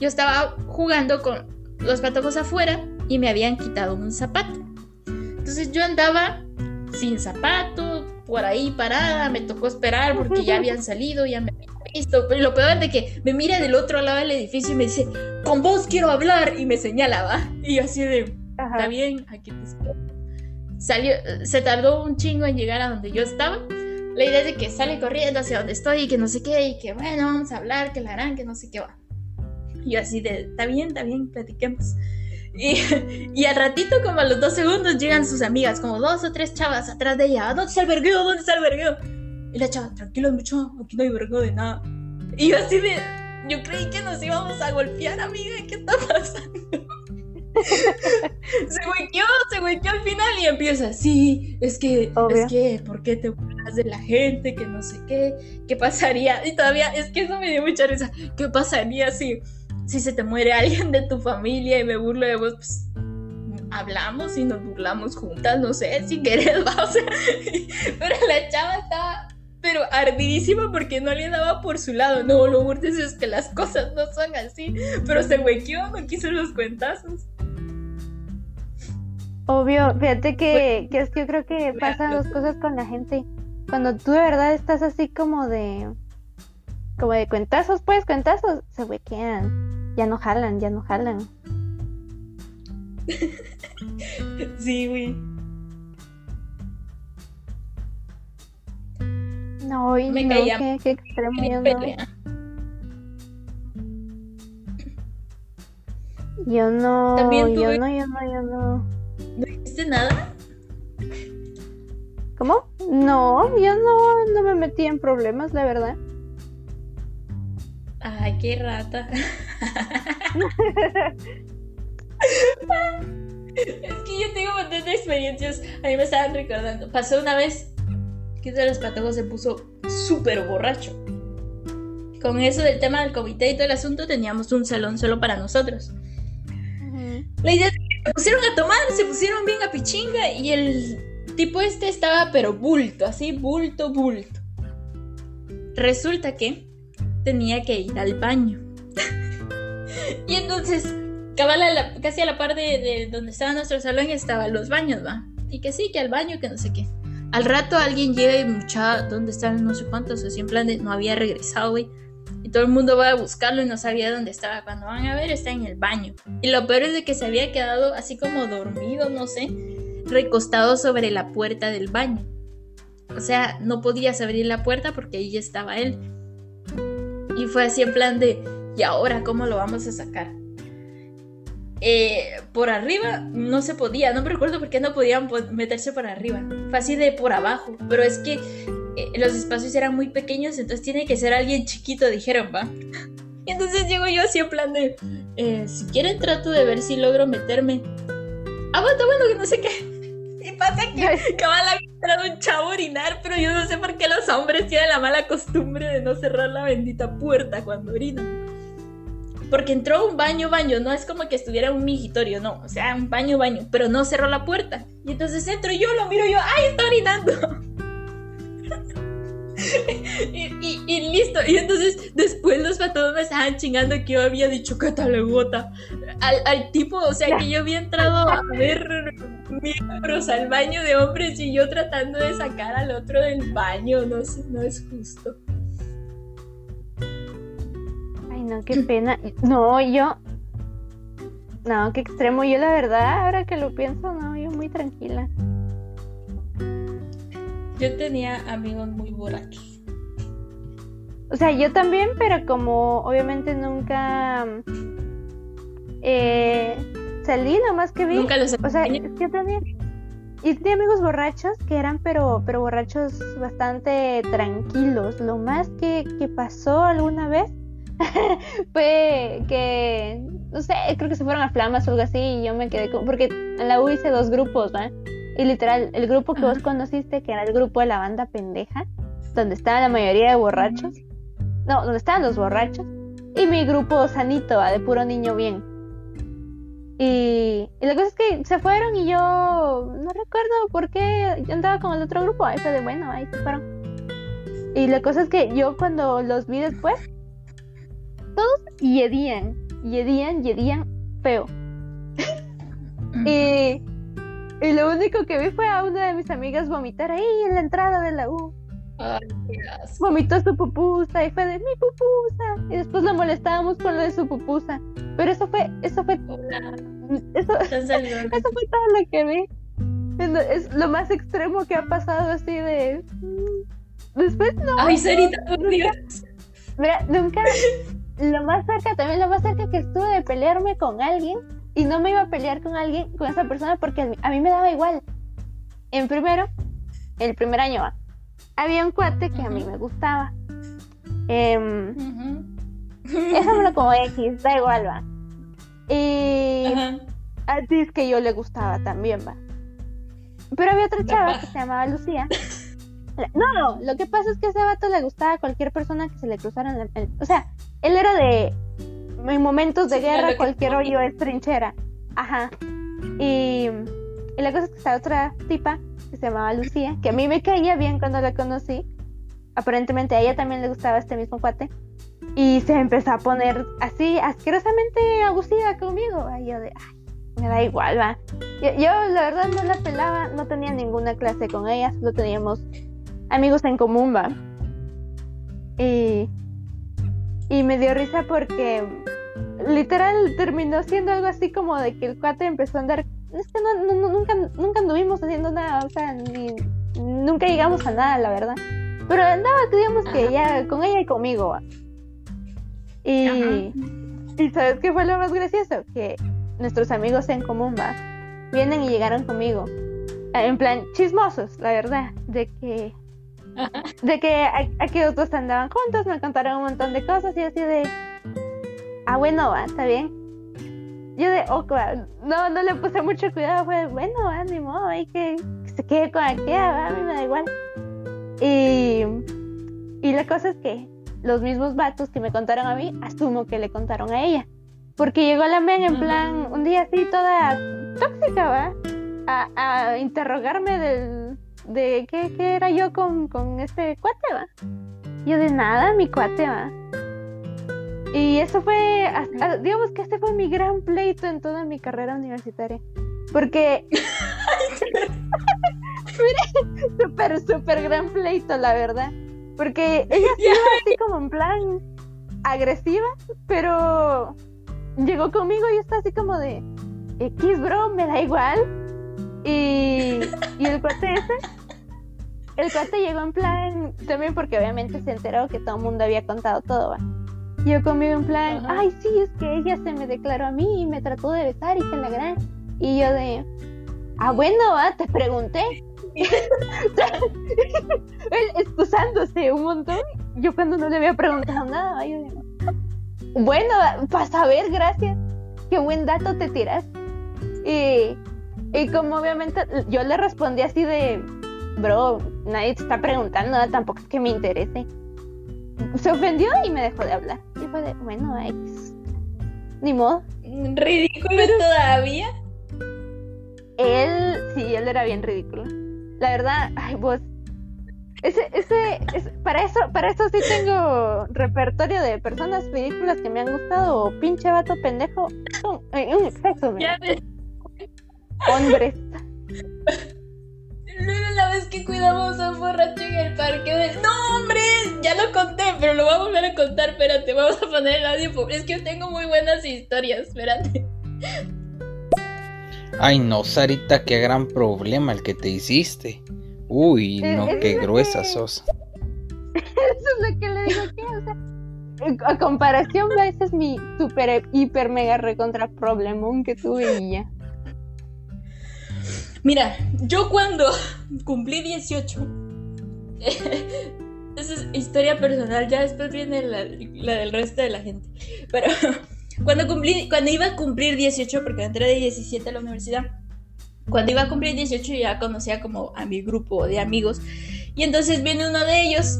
Yo estaba jugando con los patojos afuera y me habían quitado un zapato. Entonces yo andaba sin zapato, por ahí parada, me tocó esperar porque ya habían salido, ya me habían visto. Pero lo peor de que me mira del otro lado del edificio y me dice, con vos quiero hablar, y me señalaba. Y yo así de. Está bien, aquí te espero. Salió, se tardó un chingo en llegar a donde yo estaba. la idea es de que sale corriendo hacia donde estoy y que no sé qué, y que bueno, vamos a hablar, que la harán, que no sé qué va. Y yo así de, está bien, está bien, platiquemos. Y, y, al ratito, como a los dos segundos, llegan sus amigas, como dos o tres chavas atrás de ella. ¿Dónde está el vergueo? ¿Dónde está el vergueo? Y la chava, tranquilo mucho, aquí no hay vergueo de nada. Y yo así de, yo creí que nos íbamos a golpear, amiga, ¿qué está pasando? se huequeó, se huequeó al final y empieza, sí, es que, es que, ¿por qué te burlas de la gente? Que no sé qué, ¿qué pasaría? Y todavía, es que eso me dio mucha risa, ¿qué pasaría si, si se te muere alguien de tu familia y me burlo de vos? Pues, hablamos y nos burlamos juntas, no sé, si querés, va, o sea, pero la chava estaba pero ardidísima porque no le daba por su lado. No, lo burdes es que las cosas no son así. Pero se huequeó, no quiso los cuentazos. Obvio, fíjate que, que es que yo creo que pasan dos cosas con la gente. Cuando tú de verdad estás así como de. como de cuentazos, pues, cuentazos, se huequean. Ya no jalan, ya no jalan. sí, güey. No, y me no, caía. Qué, qué extremo, yo no. Yo no, ¿También yo no, yo no, yo no. ¿No hiciste nada? ¿Cómo? No, yo no, no me metí en problemas, la verdad. Ay, qué rata. es que yo tengo un montón de experiencias. A mí me estaban recordando. Pasó una vez que uno de los patojos se puso súper borracho. Con eso del tema del comité y todo el asunto, teníamos un salón solo para nosotros. La idea se pusieron a tomar, se pusieron bien a pichinga y el tipo este estaba pero bulto, así bulto, bulto. Resulta que tenía que ir al baño. y entonces, casi a la par de, donde estaba nuestro salón estaban los baños, ¿va? Y que sí, que al baño, que no sé qué. Al rato alguien llega y mucha, ¿dónde están no sé cuántos? Así en plan de, no había regresado, güey y todo el mundo va a buscarlo y no sabía dónde estaba. Cuando van a ver, está en el baño. Y lo peor es de que se había quedado así como dormido, no sé, recostado sobre la puerta del baño. O sea, no podías abrir la puerta porque ahí estaba él. Y fue así en plan de, ¿y ahora cómo lo vamos a sacar? Eh, por arriba no se podía, no me recuerdo por qué no podían meterse por arriba. Fue así de por abajo, pero es que eh, los espacios eran muy pequeños, entonces tiene que ser alguien chiquito, dijeron, va. Y entonces llego yo así en plan de, eh, si quieren trato de ver si logro meterme. Aguanta, bueno, que no sé qué. Y pasa que cabal había entrado un chavo a orinar, pero yo no sé por qué los hombres tienen la mala costumbre de no cerrar la bendita puerta cuando orinan. Porque entró un baño, baño, no es como que estuviera un migitorio, no, o sea, un baño, baño, pero no cerró la puerta. Y entonces entro yo, lo miro yo, ¡ay, está orinando! Y, listo. Y entonces después los patos me estaban chingando que yo había dicho que tal gota. Al, al tipo, o sea, que yo había entrado a ver miembros al baño de hombres y yo tratando de sacar al otro del baño. No, no es justo. Ay, no, qué pena. No, yo. No, qué extremo. Yo, la verdad, ahora que lo pienso, no, yo muy tranquila. Yo tenía amigos muy borrachos. O sea, yo también, pero como obviamente nunca eh, salí, nomás que vi. Nunca los O sea, yo tenía, y tenía amigos borrachos que eran, pero, pero borrachos bastante tranquilos. Lo más que, que pasó alguna vez fue que, no sé, creo que se fueron a flamas o algo así y yo me quedé con, porque en la U hice dos grupos, ¿no? Y literal, el grupo que vos conociste, que era el grupo de la banda pendeja, donde estaba la mayoría de borrachos, no, donde estaban los borrachos, y mi grupo sanito, de puro niño bien. Y, la cosa es que se fueron y yo no recuerdo por qué yo andaba con el otro grupo, ahí fue de bueno, ahí se fueron. Y la cosa es que yo cuando los vi después, todos yedían, yedían, yedían feo. y y lo único que vi fue a una de mis amigas vomitar ahí en la entrada de la U. Ay, Vomitó su pupusa y fue de mi pupusa. Y después la molestábamos con lo de su pupusa. Pero eso fue, eso fue. Eso, eso fue todo lo que vi. Es lo más extremo que ha pasado así de. después no. Ay, Sarita, por nunca- Dios. Mira, nunca. Lo más cerca, también lo más cerca que estuve de pelearme con alguien. Y no me iba a pelear con alguien, con esa persona, porque a mí, me daba igual. En primero, el primer año, había un cuate que a mí me gustaba. Ujú. Déjamelo como X, da igual, va. Y Ajá. así es que yo le gustaba también, va. Pero había otra chava que se llamaba Lucía. No, no, lo que pasa es que a ese vato le gustaba a cualquier persona que se le cruzara en el... O sea, él era de... En momentos de Sí, guerra, cualquier hoyo es trinchera. Ajá. Y, y la cosa es que esta otra tipa, que se llamaba Lucía, que a mí me caía bien cuando la conocí. Aparentemente a ella también le gustaba este mismo cuate. Y se empezó a poner así, asquerosamente abusiva conmigo. Y yo de, ay, me da igual, va. Yo, yo, la verdad no la pelaba, no tenía ninguna clase con ella, solo teníamos amigos en común, va. Y, y me dio risa porque literal terminó siendo algo así como de que el cuate empezó a andar. Es que no, no- nunca, nunca anduvimos haciendo nada, o sea, ni, nunca llegamos a nada, la verdad. Pero andaba, digamos que ya con ella y conmigo. Y, y ¿sabes qué fue lo más gracioso? Que nuestros amigos en común, va, vienen y llegaron conmigo. En plan, chismosos, la verdad, de que. De que a- aquellos dos andaban juntos, me contaron un montón de cosas y así de, ah, bueno, va, está bien. Yo de, va. no, no le puse mucho cuidado, fue, bueno, va, ni modo, hay que, que se quede con aquella, va, a mí me da igual. Y, y la cosa es que los mismos vatos que me contaron a mí, asumo que le contaron a ella. Porque llegó la men en plan, un día así toda tóxica, va, a, a interrogarme del, de qué, qué era yo con, con este cuate, va. Yo de nada, mi cuate, va. Y eso fue, as- a- digamos que este fue mi gran pleito en toda mi carrera universitaria. Porque... Mire, súper, súper gran pleito, la verdad. Porque ella sí iba así como en plan agresiva, pero llegó conmigo y está así como de X, bro, me da igual. Y, y el cuate ese, el cuate llegó en plan, también porque obviamente se enteró que todo el mundo había contado todo, va. Y Yo conmigo en plan, Ajá. ay, sí, es que ella se me declaró a mí y me trató de besar y que la gran. Y yo de, ah, bueno, va, te pregunté. Él excusándose un montón. Yo cuando no le había preguntado nada, va, yo de, bueno, para saber, gracias. Qué buen dato te tiras. Y, y como obviamente yo le respondí así de, bro, nadie te está preguntando tampoco es que me interese. Se ofendió y me dejó de hablar. Y fue de, bueno. Ni modo. Ridículo todavía. Él, sí, él era bien ridículo. La verdad, ay, vos. Ese, ese, ese- para eso, para eso sí tengo repertorio de personas ridículas que me han gustado. O pinche vato pendejo. Un, eh, un exceso, mira. Ya ves. Hombres. Luego la vez que cuidamos a un borracho en el parque del... No, hombre, ya lo conté, pero lo voy a volver a contar, espérate, vamos a poner el audio. Es que yo tengo muy buenas historias, espérate. Ay, no, Sarita, qué gran problema el que te hiciste. Uy, Eh, no, es qué gruesa que- sos. Eso es lo que le digo que, o sea, a comparación, va, ese es mi super, hiper, mega recontra problemón que tuve y ya. Mira, yo cuando cumplí 18, esa es historia personal, ya después viene la, del resto de la gente. Pero cuando iba a cumplir 18, porque entré de 17 a la universidad, cuando iba a cumplir 18 ya conocía como a mi grupo de amigos. Y entonces viene uno de ellos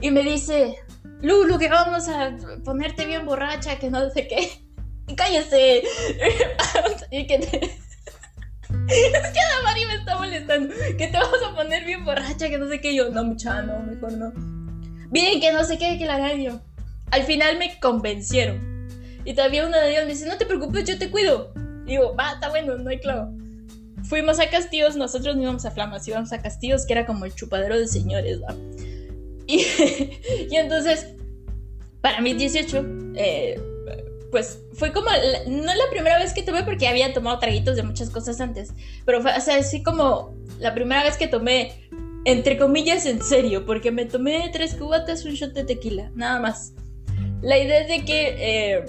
y me dice, Lulu, que vamos a ponerte bien borracha, que no sé qué. Y cállese. y que te... Es que la Mari me está molestando. Que te vamos a poner bien borracha, que no sé qué. Yo, no, mucha, no, mejor no. Bien, que no sé qué, que la yo. Al final me convencieron. Y todavía uno de ellos me dice, no te preocupes, yo te cuido. Y digo, va, está bueno, no hay clavo. Fuimos a Castillos, nosotros no íbamos a Flamas, íbamos a Castillos, que era como el chupadero de señores, ¿va? Y, y entonces, para mis 18, eh, pues fue como, la- no la primera vez que tomé porque había tomado traguitos de muchas cosas antes, pero fue, así como la primera vez que tomé entre comillas, en serio, porque me tomé tres cubatas, un shot de tequila, nada más. La idea es de que eh,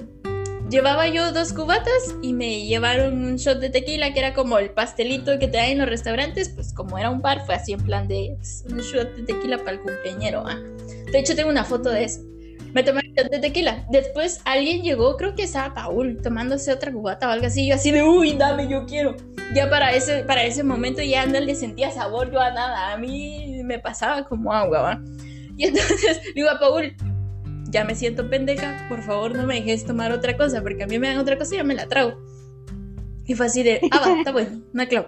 llevaba yo dos cubatas y me llevaron un shot de tequila, que era como el pastelito que te dan en los restaurantes, pues como era un bar, fue así en plan de un shot de tequila para el cumpleañero. ¿ah? De hecho, tengo una foto de eso. Me tomé un shot de tequila. Después alguien llegó, creo que estaba Paul, tomándose otra cubata o algo así. Yo así de, uy, dame, yo quiero. Ya para ese, para ese momento ya no le sentía sabor yo a nada. A mí me pasaba como agua, ¿va? Y entonces digo a Paul, ya me siento pendeja, por favor no me dejes tomar otra cosa, porque a mí me dan otra cosa y ya me la trago. Y fue así de, ah, va, está bueno, no clavo.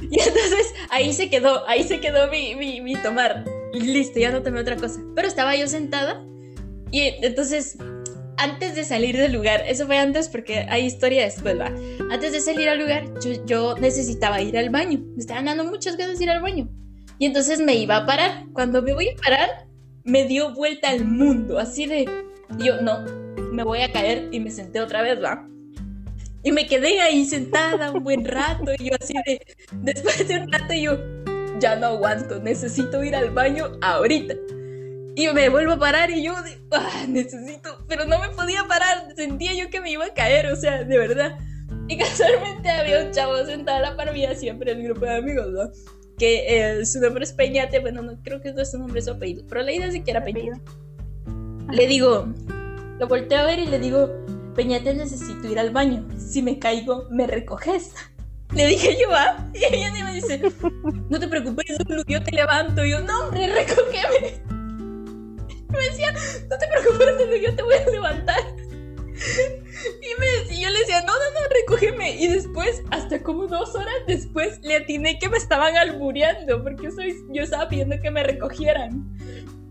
Y entonces ahí se quedó, ahí se quedó mi, mi, mi tomar. Y listo, ya no tomé otra cosa. Pero estaba yo sentada y entonces, antes de salir del lugar, eso fue antes porque hay historia después, va. Antes de salir al lugar, yo, yo necesitaba ir al baño. Me estaban dando muchas ganas de ir al baño. Y entonces me iba a parar. Cuando me voy a parar, me dio vuelta al mundo, así de, yo no, me voy a caer y me senté otra vez, va. Y me quedé ahí sentada un buen rato y yo así de, después de un rato yo, ya no aguanto, necesito ir al baño ahorita. Y me vuelvo a parar y yo ah, necesito, pero no me podía parar, sentía yo que me iba a caer, o sea, de verdad. Y casualmente había un chavo sentado a la par mía, siempre en el grupo de amigos, ¿no? Que eh, su nombre es Peñate, bueno, no creo que no es su nombre, es su apellido, pero idea es que era Peñate. Le digo, lo volteo a ver y le digo, Peñate, necesito ir al baño. Si me caigo, me recoges. Le dije yo, ¿ah? Y ella me dice, no te preocupes, yo te levanto. Y yo, no, hombre, recógeme me decía, no te preocupes, yo te voy a levantar. Y, me, yo le decía, no, no, no, recógeme. Y después, hasta como dos horas después, le atiné que me estaban albureando, porque soy, yo estaba pidiendo que me recogieran.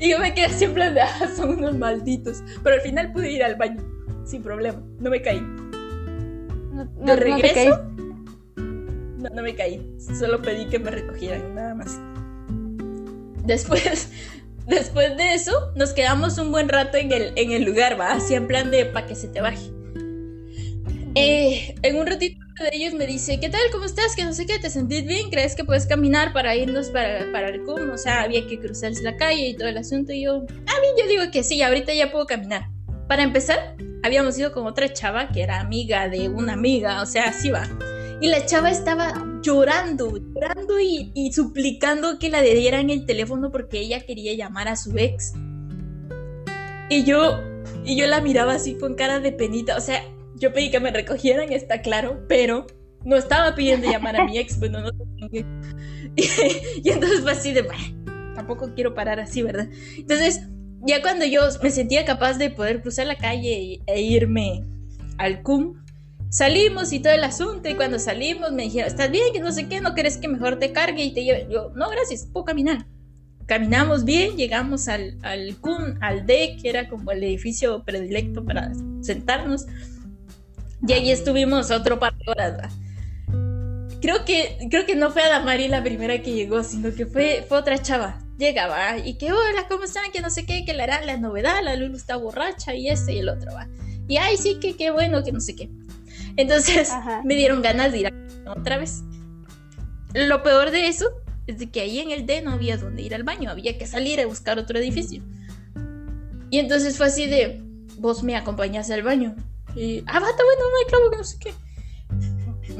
y yo me quedé siempre de, ah, son unos malditos. Pero al final pude ir al baño, sin problema, no me caí. de regreso, no, no me caí, solo pedí que me recogieran, nada más. Después, Después de eso, nos quedamos un buen rato en el, en el lugar, ¿va? Así en plan de para que se te baje. Eh, en un ratito de ellos me dice, ¿qué tal? ¿Cómo estás? Que no sé qué, ¿te sentís bien? ¿Crees que puedes caminar para irnos para, para el CUM? O sea, había que cruzarse la calle y todo el asunto. Y yo, ah, bien, yo digo que sí, ahorita ya puedo caminar. Para empezar, habíamos ido con otra chava que era amiga de una amiga, o sea, así va. Y la chava estaba llorando, llorando y, suplicando que la dieran el teléfono porque ella quería llamar a su ex. Y yo, y yo la miraba así con cara de penita. O sea, yo pedí que me recogieran, está claro, pero no estaba pidiendo llamar a mi ex, bueno, no y, y entonces fue así de, tampoco quiero parar así, ¿verdad? Entonces, ya cuando yo me sentía capaz de poder cruzar la calle e irme al CUM, salimos y todo el asunto y cuando salimos me dijeron, ¿estás bien? Que no sé qué, ¿no querés que mejor te cargue y te lleve? Yo, no, gracias, puedo caminar. Caminamos bien, llegamos al, al CUN, al D, que era como el edificio predilecto para sentarnos. Y ahí estuvimos otro par de horas. Creo que, creo que no fue Adamari la primera que llegó, sino que fue, fue otra chava. Llegaba y que, hola, ¿cómo están? Que no sé qué, que la la novedad, la Lulu está borracha y este y el otro, va. Y ay, sí, que qué bueno, que no sé qué. Entonces me dieron ganas de ir a otra vez. Lo peor de eso es de que ahí en el D no había dónde ir al baño, había que salir a buscar otro edificio. Y entonces fue así de, vos me acompañás al baño. Y, ah, va, está bueno, no hay clavo no sé qué.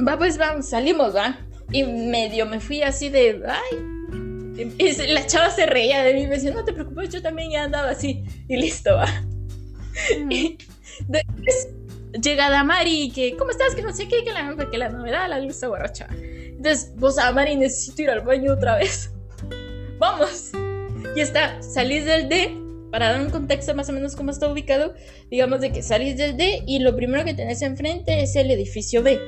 Va, pues vamos, salimos, va. Y medio me fui así de, ay. Y la chava se reía de mí y me decía, no te preocupes, yo también ya andaba así. Y listo, va. Y después llega Damari que, ¿cómo estás? Que no sé qué, que la, que la novedad, la luz borracha. Entonces, vos, Damari, necesito ir al baño otra vez. Vamos. Y está, salís del D, para dar un contexto más o menos cómo está ubicado, digamos de que salís del D y lo primero que tenés enfrente es el edificio B.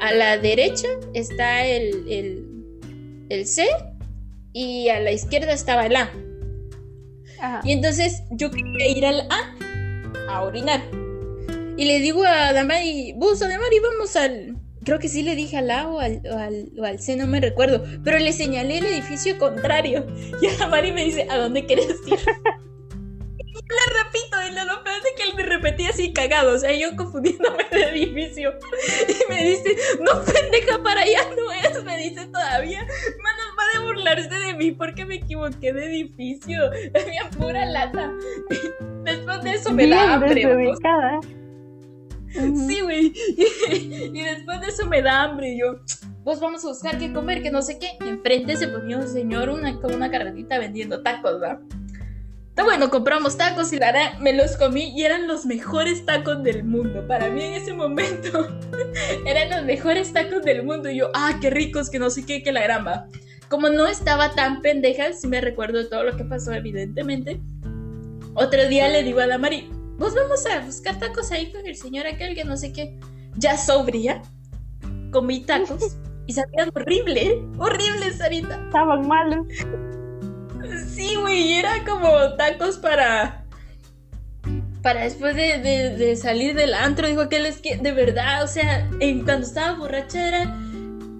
A la derecha está el, el, el C y a la izquierda estaba el A. Y entonces yo quería ir al A a orinar. Y le digo a Damari, vos Damari, vamos al... Creo que sí le dije al A o al, o al, C, no me recuerdo. Pero le señalé el edificio contrario. Y a Damari me dice, ¿a dónde querés ir? le repito, y lo peor es que él me repetía así cagado, o sea, yo confundiéndome de edificio. Y me dice, no, pendeja, para allá no es, me dice todavía. Mano, de burlarse de mí porque me equivoqué de edificio. Había pura lata. Después de eso me da hambre. Sí, güey. Y, después de eso me da hambre. Y yo, pues vamos a buscar qué comer, que no sé qué. Enfrente se ponía un señor una, con una carretita vendiendo tacos, ¿va? Está bueno, compramos tacos y la verdad me los comí y eran los mejores tacos del mundo. Para mí en ese momento eran los mejores tacos del mundo. Y yo, ah, qué ricos, que no sé qué, que la grama. Como no estaba tan pendeja, sí me recuerdo todo lo que pasó, evidentemente. Otro día le digo a la Mari, vos vamos a buscar tacos ahí con el señor aquel que no sé qué. Ya sobria, comí tacos y sabían horrible, horrible, Sarita. Estaban malos. Sí, güey, era como tacos para. Para después de, salir del antro, dijo aquel es que de verdad, o sea, en, cuando estaba borracha era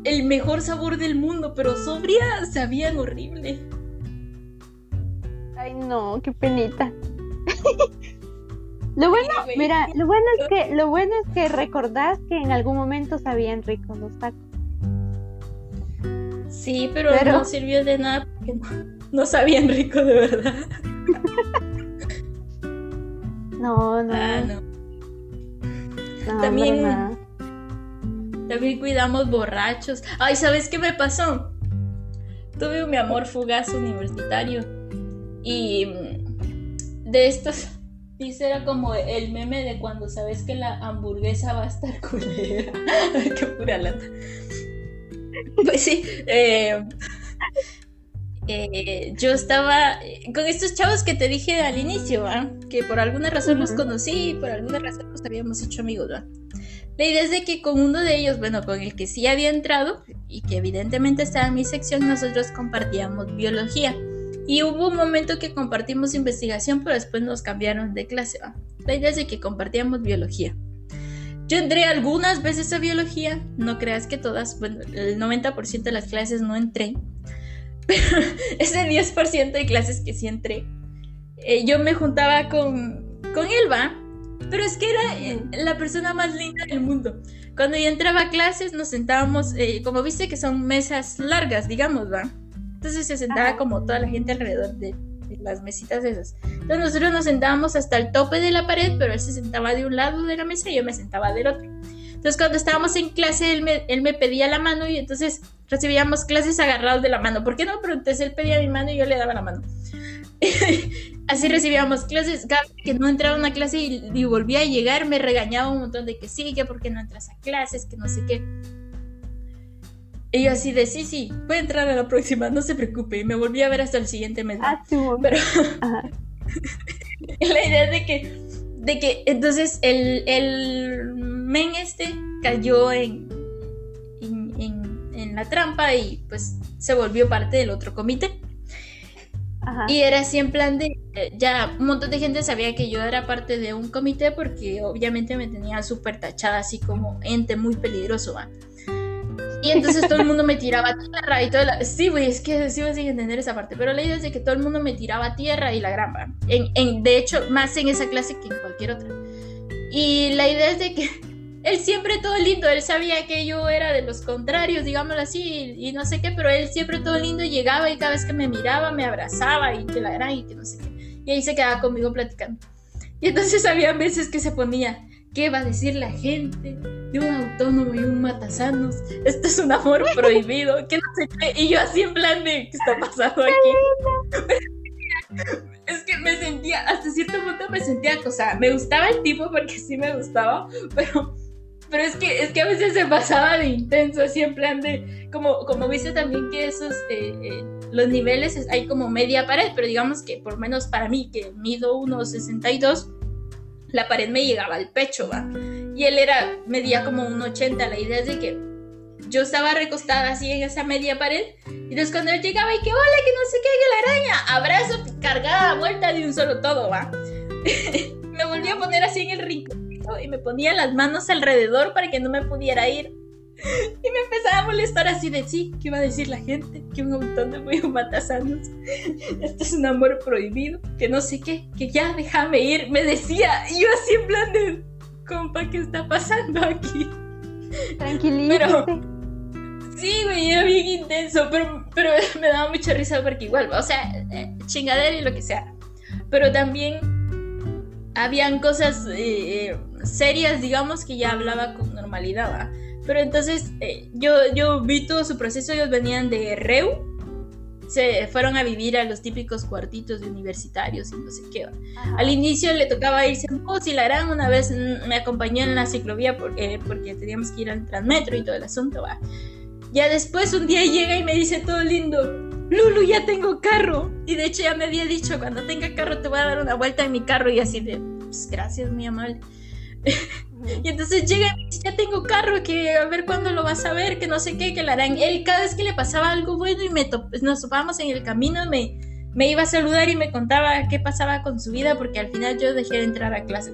el mejor sabor del mundo, pero sobria sabían horrible. Ay, no, qué penita. lo bueno, mira, lo bueno es que lo bueno es que recordás que en algún momento sabían ricos los tacos. Sí, pero, no sirvió de nada porque no, sabían rico de verdad. no, no. Ah, no. también, también cuidamos borrachos. Ay, ¿sabes qué me pasó? Tuve un mi amor fugaz universitario. Y mm, de estos dice era como el meme de cuando sabes que la hamburguesa va a estar culera. Qué pura lata. Pues sí, eh, eh, yo estaba con estos chavos que te dije al inicio, que por alguna razón los conocí y por alguna razón nos habíamos hecho amigos. La idea es de que con uno de ellos, bueno, con el que sí había entrado y que evidentemente estaba en mi sección, nosotros compartíamos biología. Y hubo un momento que compartimos investigación, pero después nos cambiaron de clase. La idea es de que compartíamos biología. Yo entré algunas veces a biología, no creas que todas, bueno, el 90% de las clases no entré, pero ese 10% de clases que sí entré, eh, yo me juntaba con, con Elba, pero es que era eh, la persona más linda del mundo. Cuando yo entraba a clases nos sentábamos, eh, como viste que son mesas largas, digamos, ¿va? Entonces se sentaba como toda la gente alrededor de las mesitas esas. Entonces nosotros nos sentábamos hasta el tope de la pared, pero él se sentaba de un lado de la mesa y yo me sentaba del otro. Entonces cuando estábamos en clase, él me, pedía la mano y entonces recibíamos clases agarrados de la mano. ¿Por qué no? Pero entonces él pedía mi mano y yo le daba la mano. Así recibíamos clases. Que no entraba a una clase y, y, volvía a llegar, me regañaba un montón de que sí, que por qué no entras a clases, que no sé qué. Y yo así de, sí, sí, a entrar a la próxima, no se preocupe. Y me volví a ver hasta el siguiente mes. Ah, sí, Pero la idea de que, de que entonces el, el men este cayó en, en, en, la trampa y pues se volvió parte del otro comité. Y era así en plan de, ya un montón de gente sabía que yo era parte de un comité porque obviamente me tenía súper tachada así como ente muy peligroso. ¿va? Y entonces todo el mundo me tiraba tierra y todo. La... Sí, güey, es que sí a entender esa parte. Pero la idea es de que todo el mundo me tiraba tierra y la gramba. En, en, de hecho, más en esa clase que en cualquier otra. Y la idea es de que él siempre todo lindo. Él sabía que yo era de los contrarios, digámoslo así, y, no sé qué. Pero él siempre todo lindo llegaba y cada vez que me miraba me abrazaba y que la gran y que no sé qué. Y ahí se quedaba conmigo platicando. Y entonces había veces que se ponía ¿Qué va a decir la gente de un autónomo y un matasanos? Esto es un amor prohibido. ¿Qué no sé qué? Y yo así en plan de, ¿qué está pasando aquí? es que me sentía, hasta cierto punto me sentía, sea, me gustaba el tipo porque sí me gustaba, pero, pero es que, es que a veces se pasaba de intenso, así en plan de, como, como viste también que esos, eh, eh, los niveles hay como media pared, pero digamos que por menos para mí, que mido 1,62, la pared me llegaba al pecho, va. Y él era, medía como un 80. La idea es de que yo estaba recostada así en esa media pared. Y entonces cuando él llegaba y que hola, que no sé qué, que la araña, abrazo, cargada, vuelta de un solo todo, va. me volví a poner así en el rincón y me ponía las manos alrededor para que no me pudiera ir. Y me empezaba a molestar así de sí, ¿qué iba a decir la gente? Que un montón de muy matasanos. Esto es un amor prohibido, que no sé qué, que ya déjame ir, me decía. Y yo así en plan de, compa, ¿qué está pasando aquí? Tranquilízate. Pero, sí, güey, era bien intenso, pero, pero me daba mucha risa porque igual, o sea, eh, chingadera y lo que sea. Pero también habían cosas eh, serias, digamos, que ya hablaba con normalidad, ¿va? Pero entonces eh, yo, yo vi todo su proceso, ellos venían de REU, se fueron a vivir a los típicos cuartitos de universitarios y no sé qué. Al inicio le tocaba irse en bus y la gran una vez me acompañó en la ciclovía porque, porque teníamos que ir al transmetro y todo el asunto, va. Ya después un día llega y me dice todo lindo, Lulu, ya tengo carro. Y de hecho ya me había dicho, cuando tenga carro te voy a dar una vuelta en mi carro y así de, pues, gracias, mi amable. Y entonces llega y dice, ya tengo carro, que a ver cuándo lo vas a ver, que no sé qué, que la harán. Él cada vez que le pasaba algo bueno y me nos topábamos en el camino, me, me iba a saludar y me contaba qué pasaba con su vida, porque al final yo dejé de entrar a clase.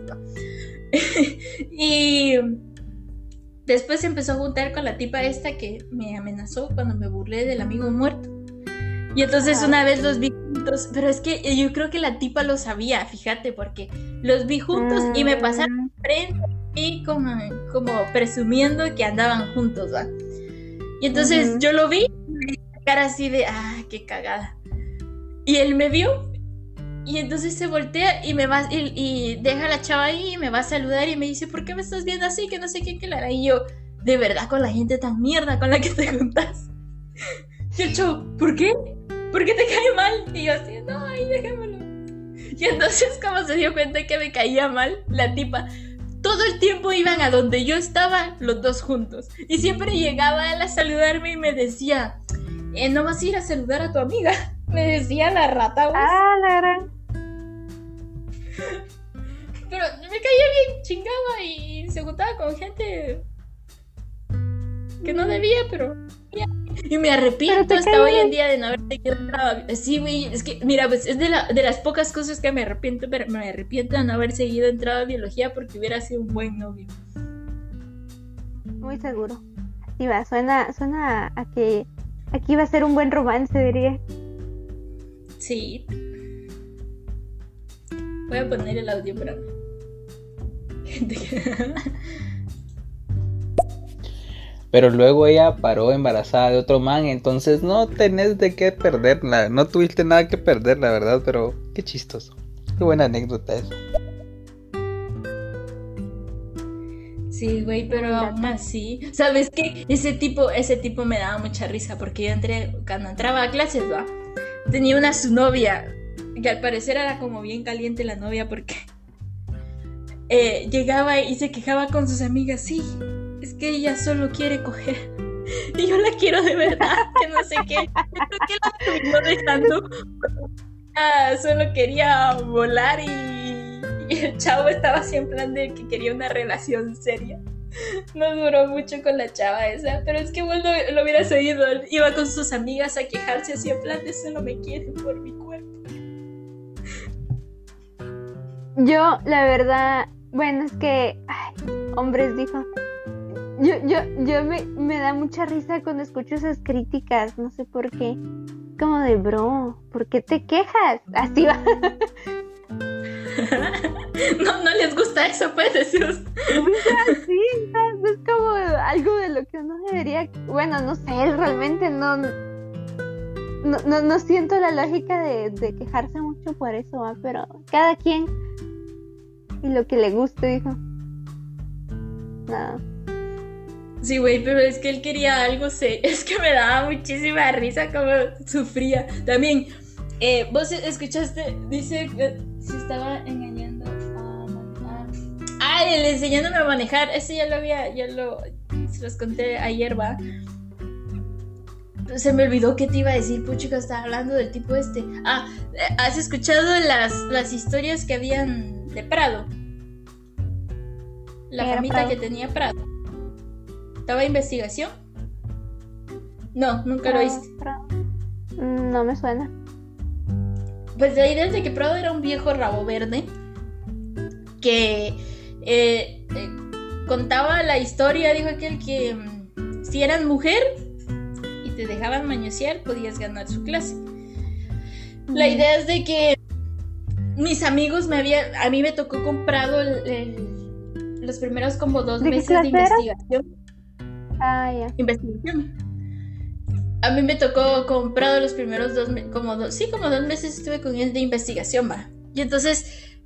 y después se empezó a juntar con la tipa esta que me amenazó cuando me burlé del amigo muerto. Y entonces una vez los vi juntos, pero es que yo creo que la tipa lo sabía, fíjate, porque los vi juntos y me pasaron mm. frente y como, como presumiendo que andaban juntos, ¿va? Y entonces yo lo vi cara así de, ah, qué cagada. Y él me vio y entonces se voltea y me va y, y, deja a la chava ahí y me va a saludar y me dice, ¿por qué me estás viendo así? Que no sé qué, que la hará. Y yo, de verdad, con la gente tan mierda con la que te juntas. Y el chavo, ¿por qué? ¿Por qué te cae mal? Y yo así, no, ahí dejémoslo. Y entonces como se dio cuenta que me caía mal la tipa, todo el tiempo iban a donde yo estaba los dos juntos. Y siempre llegaba él a saludarme y me decía, eh, no vas a ir a saludar a tu amiga. Me decía la rata. Ah, la gran. Pero me caía bien chingaba y se juntaba con gente que no debía, pero... Y me arrepiento hasta hoy en día de no haber seguido Sí, güey, es que, mira, pues es de, la, de las pocas cosas que me arrepiento, pero me arrepiento de no haber seguido entrado a biología porque hubiera sido un buen novio. Muy seguro. Sí, va, suena, suena a que aquí va a ser un buen romance, diría. Sí. Voy a poner el audio para Pero luego ella paró embarazada de otro man, entonces no tenés de qué perderla, no tuviste nada que perder, la verdad, pero qué chistoso. Qué buena anécdota eso. Sí, güey, pero aún así, ¿sabes qué? Ese tipo, ese tipo me daba mucha risa porque yo entré, cuando entraba a clases, ¿va? Tenía una su novia, que al parecer era como bien caliente la novia porque eh, llegaba y se quejaba con sus amigas, sí, es que ella solo quiere coger. Y yo la quiero de verdad, que no sé qué. Creo que la terminó dejando. Ah, solo quería volar y, el chavo estaba así en plan de que quería una relación seria. No duró mucho con la chava esa, pero es que bueno, lo hubieras oído. Iba con sus amigas a quejarse así en plan de solo me quieren por mi cuerpo. Yo, la verdad, bueno, es que, hombres, dijo, yo, yo, yo me, me da mucha risa cuando escucho esas críticas, no sé por qué. Como de bro, ¿por qué te quejas? Así va. no, no les gusta eso, pues decir. Sí, es como algo de lo que uno debería. Bueno, no sé, realmente no. No, no, no siento la lógica de, de quejarse mucho por eso, ¿va? pero cada quien y lo que le guste, dijo. Nada. Sí, güey, pero es que él quería algo serio. Es que me daba muchísima risa como sufría. También, eh, vos escuchaste, dice que si estaba engañando a manejar. Ah, él enseñándome a manejar. Ese ya lo había, ya lo, se los conté ayer, va. Se me olvidó que te iba a decir, puchica, estaba hablando del tipo este. Ah, ¿has escuchado las, las historias que habían de Prado? La famita que tenía Prado. ¿Estaba investigación? No, nunca lo hice. No me suena. Pues de ahí desde que Prado era un viejo rabo verde que eh, eh, contaba la historia, dijo aquel que mm, si eras mujer y te dejaban mañosear, podías ganar su clase. La idea es de que mis amigos me habían, a mí me tocó comprado los primeros como dos meses de investigación Ah, Investigación. a mí me tocó comprado los primeros dos, como dos, sí, como dos meses estuve con él de investigación, va. Y entonces,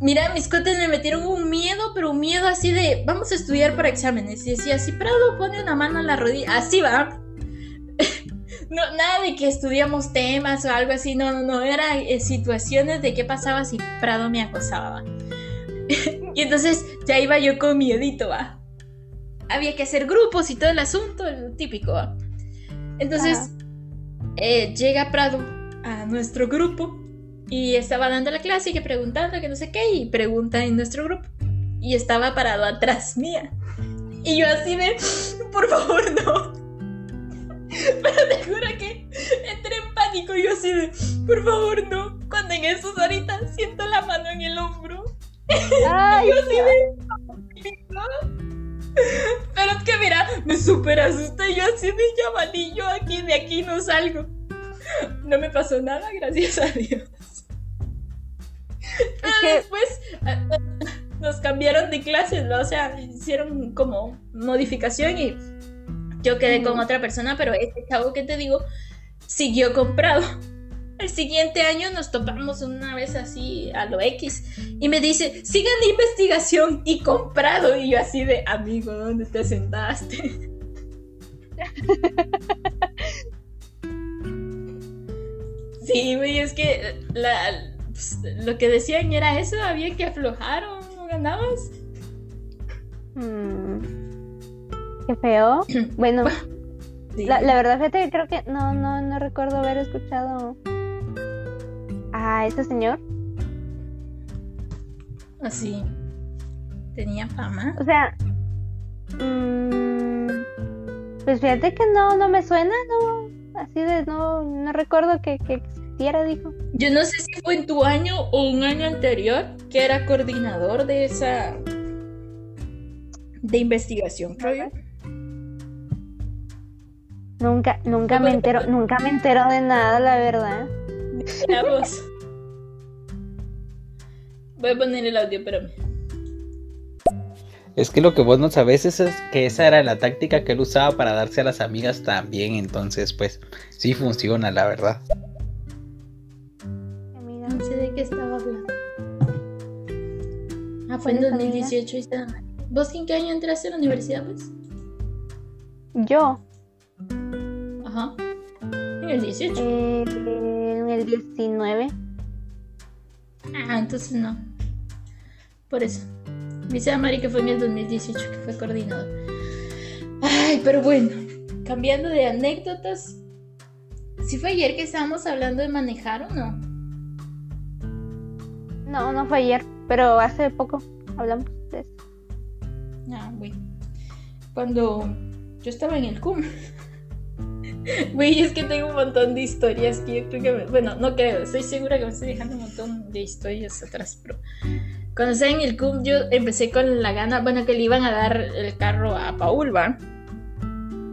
mira, mis cuates me metieron un miedo, pero un miedo así de, vamos a estudiar para exámenes. Y decía, si Prado pone una mano en la rodilla, así va. no, nada de que estudiamos temas o algo así, no, no, no, era eh, situaciones de qué pasaba si Prado me acosaba. y entonces ya iba yo con miedito, va. Había que hacer grupos y todo el asunto, el típico. Entonces, eh, llega Prado a nuestro grupo y estaba dando la clase y que preguntando que no sé qué y pregunta en nuestro grupo y estaba parado atrás mía. Y yo así de, por favor, no. Pero te juro que entré en pánico y yo así de, por favor, no. Cuando en esos ahorita siento la mano en el hombro. Ay, yo así de, Pero es que mira, me súper asusté yo así de llamadillo aquí, de aquí no salgo. No me pasó nada, gracias a Dios. Pero que- después ah, ah, nos cambiaron de clases, ¿no? o sea, hicieron como modificación y yo quedé con otra persona, pero este chavo que te digo siguió comprado. El siguiente año nos topamos una vez así a lo X y me dice, sigan de investigación y comprado. Y yo así de, amigo, ¿dónde te sentaste? Sí, güey, es que la, pues, lo que decían era eso, había que aflojar o no ganabas. Mm, qué feo. Bueno, Sí. la, la verdad, fíjate creo que no, no, no recuerdo haber escuchado a ese señor. Así. Tenía fama. O sea, mm, pues fíjate que no, no me suena, no, así de no, no recuerdo que, que existiera, dijo. Yo no sé si fue en tu año o un año anterior que era coordinador de esa de investigación, creo. Nunca, nunca me entero, nunca me entero de nada, la verdad. Mira vos. Voy a poner el audio, espérame. Es que lo que vos no sabes es, es que esa era la táctica que él usaba para darse a las amigas también. Entonces, pues, sí funciona, la verdad. Amiga. No sé de qué estaba hablando. Ah, fue en ¿Tienes 2018. ahí está. ¿Vos en qué año entraste a la universidad, pues? Yo, Ajá. En el 18. eh, en el 19. Ah, entonces no. Por eso. Dice a Mari que fue en el 2018 que fue coordinador. Ay, pero bueno. Cambiando de anécdotas. ¿Sí fue ayer que estábamos hablando de manejar o no? No, no fue ayer, pero hace poco hablamos de eso. Ah, güey. Cuando yo estaba en el CUM. Güey, es que tengo un montón de historias que yo creo que me- Bueno, no creo, estoy segura que me estoy dejando un montón de historias atrás, pero... Cuando estaba en el CUM yo empecé con la gana, bueno, que le iban a dar el carro a Paul, ¿va?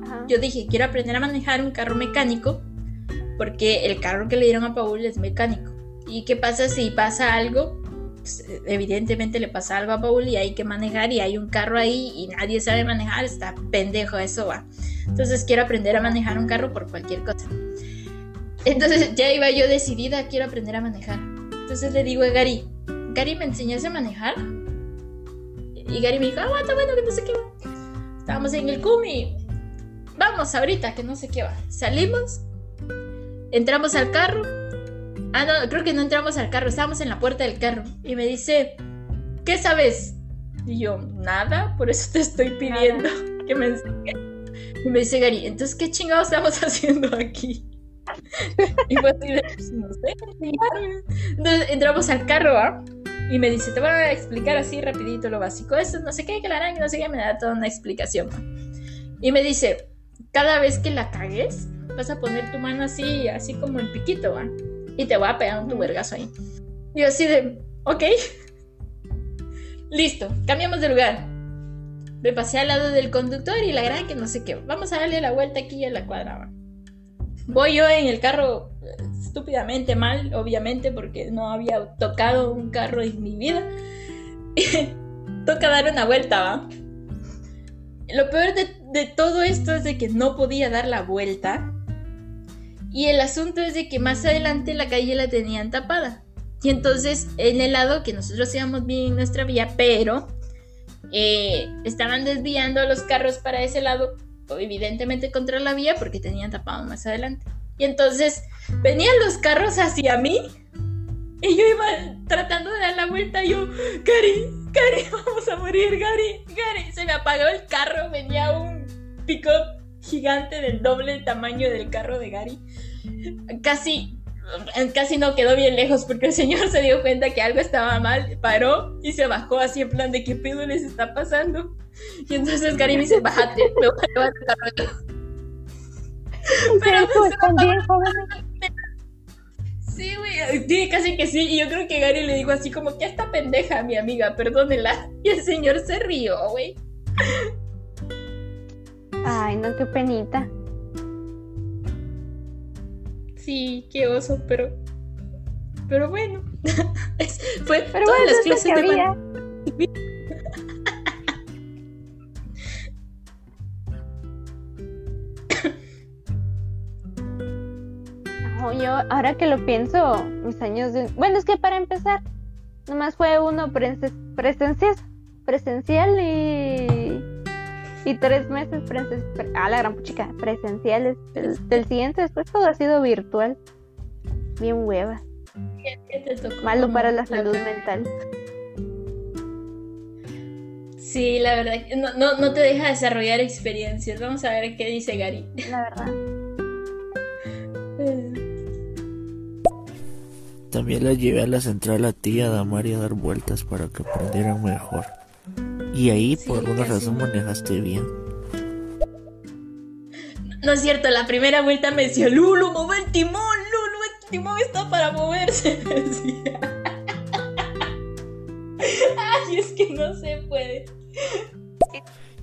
Ajá. Yo dije, quiero aprender a manejar un carro mecánico, porque el carro que le dieron a Paul es mecánico. ¿Y qué pasa si pasa algo? Pues, evidentemente le pasa algo a Paul y hay que manejar y hay un carro ahí y nadie sabe manejar, está pendejo, eso va. Entonces quiero aprender a manejar un carro por cualquier cosa. Entonces ya iba yo decidida, quiero aprender a manejar. Entonces le digo a Gary, Gary, ¿me enseñas a manejar? Y Gary me dijo, ah, está bueno, que no sé qué va. Estábamos en el CUM y vamos ahorita, que no sé qué va. Salimos, entramos al carro. Ah, no, creo que no entramos al carro, estábamos en la puerta del carro. Y me dice, ¿qué sabes? Y yo, nada, por eso te estoy pidiendo que me enseñes. Y me dice Gary, entonces, ¿qué chingados estamos haciendo aquí? Y "Pues, no sé, enseñarme". Entonces entramos al carro, ¿ah? Y me dice, te voy a explicar así rapidito lo básico. Esto, no sé qué, que la que no sé qué, me da toda una explicación. Y me dice, cada vez que la cagues, vas a poner tu mano así, así como en piquito, ¿va? Y te voy a pegar un tu vergazo ahí. Y yo así de, ok. Listo, cambiamos de lugar. Me pasé al lado del conductor y la gran que no sé qué. Vamos a darle la vuelta aquí a la cuadra. ¿va? Voy yo en el carro estúpidamente mal, obviamente, porque no había tocado un carro en mi vida. Toca dar una vuelta, ¿va? Lo peor de, todo esto es de que no podía dar la vuelta Y el asunto es de que más adelante la calle la tenían tapada. Y entonces en el lado que nosotros íbamos bien en nuestra vía, pero eh, estaban desviando los carros para ese lado, evidentemente contra la vía porque tenían tapado más adelante. Y entonces venían los carros hacia mí y yo iba tratando de dar la vuelta. Y yo, Gary, Gary, vamos a morir, Gary, Gary. Se me apagó el carro. Venía un pick gigante del doble tamaño del carro de Gary. Casi, casi no quedó bien lejos porque el señor se dio cuenta que algo estaba mal. Paró y se bajó así en plan de qué pedo les está pasando. Y entonces Gary me dice, bájate, me voy a llevar. Pero pues, también, Sí, güey, sí, casi que sí. Y yo creo que Gary le dijo así como que esta pendeja, mi amiga, perdónela. Y el señor se rió, güey. Ay, no, qué penita. Sí, qué oso, pero. Pero bueno. Fue pero todas bueno, las clases de No, yo, ahora que lo pienso, mis años de... Bueno, es que para empezar, nomás fue uno presen- presencial, presencial y... Y tres meses presen- pre- ah, la gran puchica, presenciales. Del, del siguiente después todo ha sido virtual. Bien hueva. ¿Qué te tocó Malo para la salud mental. Sí, la verdad, no, no, no te deja desarrollar experiencias. Vamos a ver qué dice Gary. La verdad. También la llevé a la central a ti a Damari a dar vueltas para que aprendieran mejor. Y ahí Sí, por alguna razón manejaste bien. No es cierto, la primera vuelta me decía, Lulu, mueve el timón, Lulu, el timón está para moverse. me decía. Ay, es que no se puede.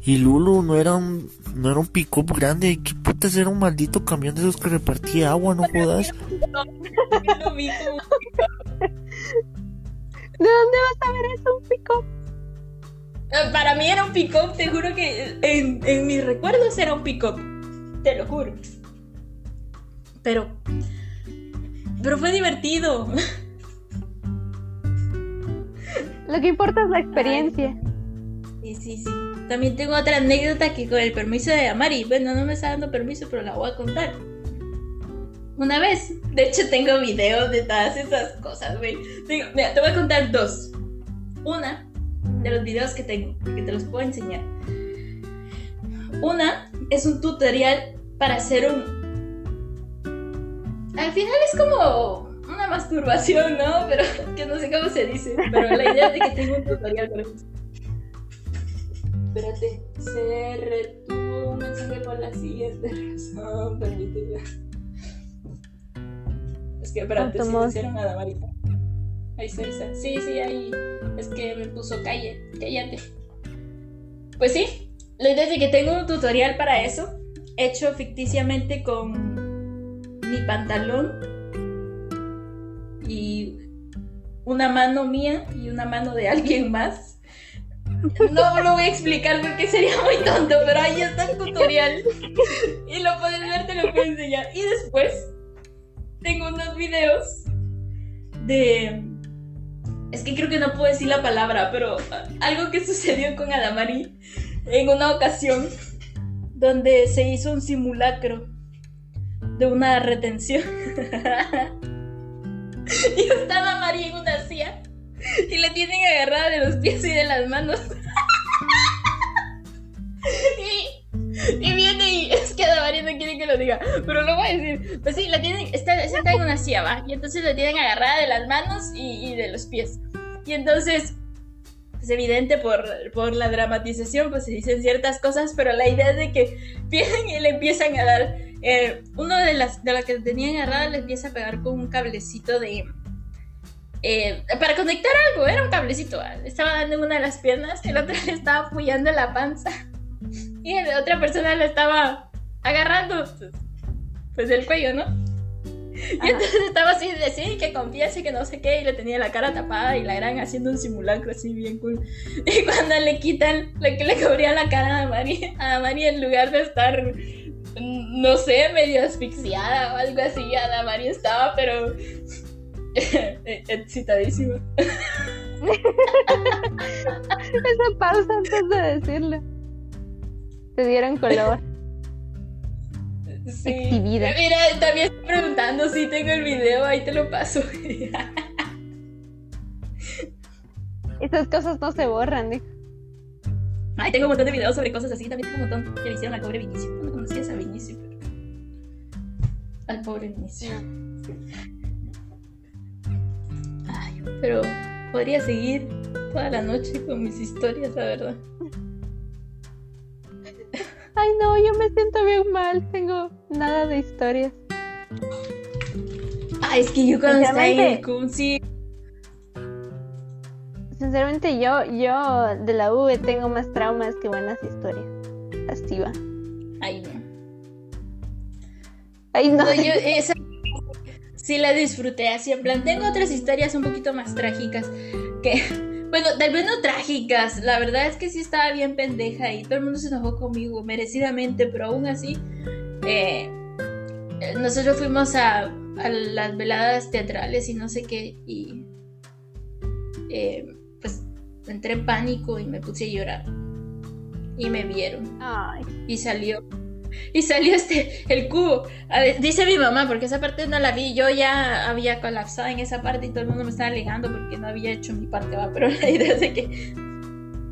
Y Lulu no era un no era un pick-up grande, ¿qué putas era un maldito camión de esos que repartía agua, no jodas? No, yo lo vi como ¿De dónde vas a ver eso? Un pico. Eh, Para mí era un pick-up, te juro que en, en mis recuerdos era un pick-up. Te lo juro. Pero. Pero fue divertido. Lo que importa es la experiencia. Sí, sí, sí. También tengo otra anécdota que con el permiso de Amari. Bueno, no me está dando permiso, pero la voy a contar. Una vez. De hecho, tengo videos de todas esas cosas, güey. Mira, te voy a contar dos. Una de los videos que tengo, que te los puedo enseñar. Una es un tutorial para hacer un... Al final es como una masturbación, ¿no? Pero que no sé cómo se dice. Pero la idea de que tengo un tutorial para eso. Espérate, se retuvo un mensaje por la siguiente razón, permíteme. Es que espérate, Automóvil. silenciaron a Damarita. Ahí está, ahí está. Sí, sí, ahí. Es que me puso calle, cállate. Pues sí, la idea es de que tengo un tutorial para eso, hecho ficticiamente con mi pantalón y una mano mía y una mano de alguien más. No lo voy a explicar porque sería muy tonto, pero ahí está el tutorial. Y lo puedes ver, te lo puedo enseñar. Y después tengo unos videos de... Es que creo que no puedo decir la palabra, pero algo que sucedió con Adamari en una ocasión donde se hizo un simulacro de una retención. y está Adamari en una silla y le tienen agarrada de los pies y de las manos. y, y viene y es que Adamari no quiere que lo diga, pero lo voy a decir. Pues sí, la tienen, está sentada en una silla, ¿va? Y entonces la tienen agarrada de las manos y, y de los pies. Y entonces es evidente por, por la dramatización, pues se dicen ciertas cosas, pero la idea es de que vienen y le empiezan a dar. eh, uno de las de las que tenían agarrada le empieza a pegar con un cablecito de. Eh, para conectar algo, era un cablecito. estaba dando una de las piernas, el otro le estaba apoyando la panza y la otra persona le estaba agarrando pues, pues el cuello, ¿no? Y entonces estaba así de sí, que confiese, que no sé qué, y le tenía la cara tapada y la eran haciendo un simulacro así bien cool. Y cuando le quitan, le, que le cubría la cara a María, a María en lugar de estar, mm, no sé, medio asfixiada o algo así. Adamari estaba, pero excitadísima. Esa pausa antes de decirlo. Te dieron color. Sí. Exhibida. Mira, también estoy preguntando si tengo el video, ahí te lo paso. Esas cosas no se borran, dijo. Ay, tengo un montón de videos sobre cosas así. También tengo un montón que le hicieron al pobre Vinicio. No conocías a Vinicio, pero. Al pobre Vinicio. Pero podría seguir toda la noche con mis historias, la verdad. Ay, no, yo me siento bien mal. Tengo nada de historias. Ay, es que yo cuando estaba en el sí. Sinceramente, yo, yo de la V tengo más traumas que buenas historias. Así va. Ay, no. Ay, no. No, yo esa sí la disfruté así. En plan, tengo otras historias un poquito más trágicas. Que, bueno, tal vez no trágicas. La verdad es que sí estaba bien pendeja y todo el mundo se enojó conmigo, merecidamente, pero aún así. eh, nosotros fuimos a, a las veladas teatrales y no sé qué. Y. eh, pues entré en pánico y me puse a llorar. Y me vieron Ay, y salió. Y salió este, el cubo. Dice mi mamá, porque esa parte no la vi. Yo ya había colapsado en esa parte y todo el mundo me estaba alegando porque no había hecho mi parte, va. Pero la idea es de que.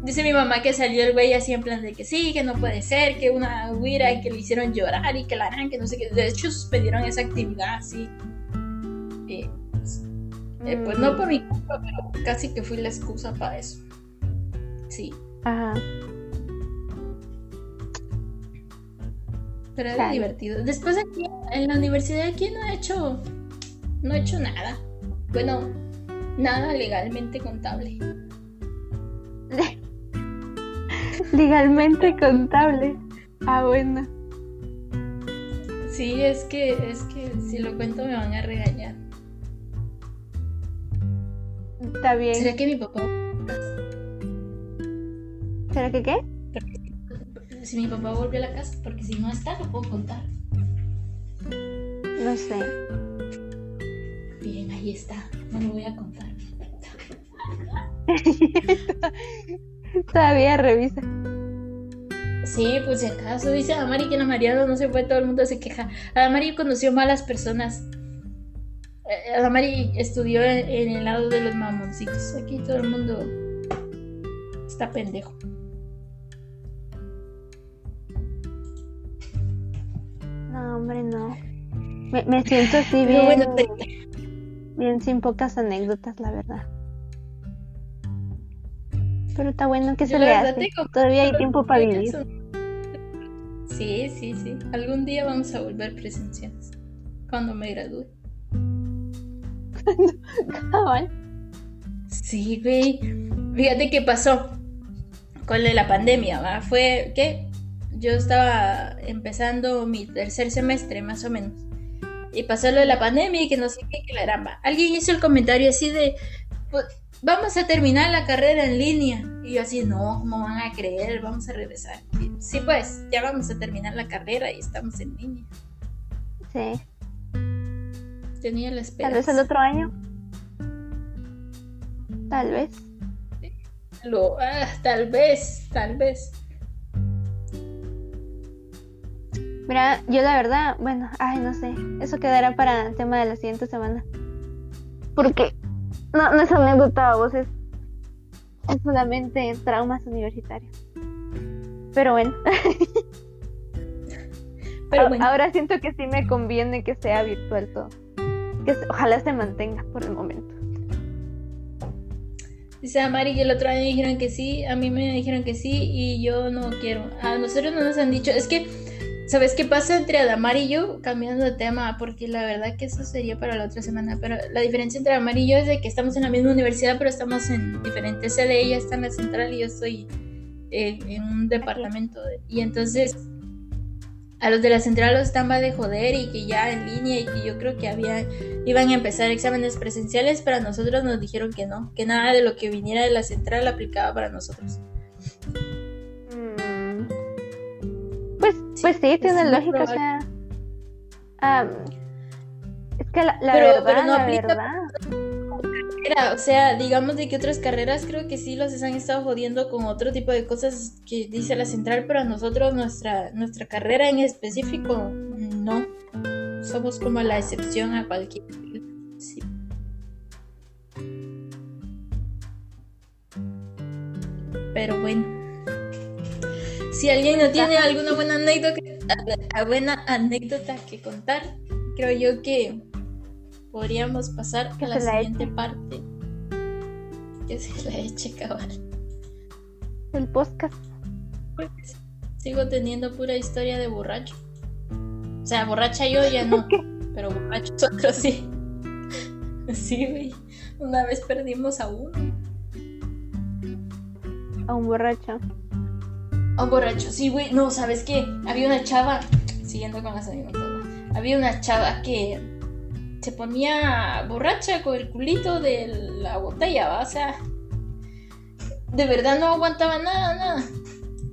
Dice mi mamá que salió el güey así en plan de que sí, que no puede ser, que una güira y que le hicieron llorar y que la harán, que no sé qué. De hecho, suspendieron esa actividad así. Eh, eh, pues no por mi culpa, pero casi que fui la excusa para eso. Sí. Ajá. Pero era Claro. divertido. Después aquí en la universidad aquí no he hecho no he hecho nada. Bueno, nada legalmente contable. Legalmente contable. Ah, bueno. Sí, es que es que si lo cuento me van a regañar. Está bien. ¿Será que mi papá ¿Será que qué? Si mi papá volvió a la casa? Porque si no está lo puedo contar. No sé. Bien, ahí está. No lo voy a contar. Todavía revisa. Sí, pues si acaso dice Adamari que la Mariana no se fue, todo el mundo se queja. Adamari conoció malas personas. Eh, Adamari estudió en, en el lado de los mamoncitos. Aquí todo el mundo está pendejo. No, hombre, no. Me, me siento así bien, bueno, te- bien sin pocas anécdotas, la verdad. Pero está bueno que Yo se le hace. Todavía hay tiempo para vivir. Sí, sí, sí. Algún día vamos a volver presenciales. Cuando me gradúe. Cabal. Sí, güey. Fíjate qué pasó con lo de la pandemia, ¿va? Fue que yo estaba empezando mi tercer semestre, más o menos. Y pasó lo de la pandemia y que no sé qué, que la ramba. Alguien hizo el comentario así de, "Pues, vamos a terminar la carrera en línea. Y yo así, no, ¿cómo van a creer? Vamos a regresar. Y, sí, pues, ya vamos a terminar la carrera y estamos en línea. Sí. Tenía la Tal esperanza. vez el otro año. Tal vez. Lo- ah, tal vez, tal vez. Mira, yo la verdad, bueno, ay, no sé. Eso quedará para el tema de la siguiente semana. Porque no, no es anécdota, vos es, es solamente traumas universitarios. Pero bueno, Pero a- bueno. ahora siento que sí me conviene que sea virtual todo. Que ojalá se mantenga por el momento. Dice Amari que el otro año dijeron que sí, a mí me dijeron que sí y yo no quiero. A nosotros no nos han dicho, es que, ¿sabes qué pasa entre Adamar y yo? Cambiando de tema, porque la verdad que eso sería para la otra semana, pero la diferencia entre Adamar y yo es de que estamos en la misma universidad, pero estamos en diferentes sedes. Ella está en la central y yo estoy eh, en un departamento. de- y entonces, a los de la central los están de joder y que ya en línea y que yo creo que había iban a empezar exámenes presenciales, pero a nosotros nos dijeron que no, que nada de lo que viniera de la central aplicaba para nosotros. Sí, pues sí, tiene lógica. O sea, es que la, la Pero- verdad, pero no la aplica- verdad. O sea, digamos de que otras carreras creo que sí los han estado jodiendo con otro tipo de cosas que dice la central, pero a nosotros nuestra, nuestra carrera en específico no. Somos como la excepción a cualquier... Sí. Pero bueno. Si alguien no tiene alguna buena anécdota, buena anécdota que contar, creo yo que podríamos pasar a la siguiente parte. Que se la eche cabal. El podcast. Pues, sigo teniendo pura historia de borracho. O sea, borracha yo ya no, pero borrachos otros sí. Sí, güey. Una vez perdimos a uno. A un borracho. Borracho, sí, güey. No, ¿sabes qué? Había una chava, siguiendo con las anécdotas, había una chava que se ponía borracha con el culito de la botella, ¿va? O sea, de verdad no aguantaba nada, nada.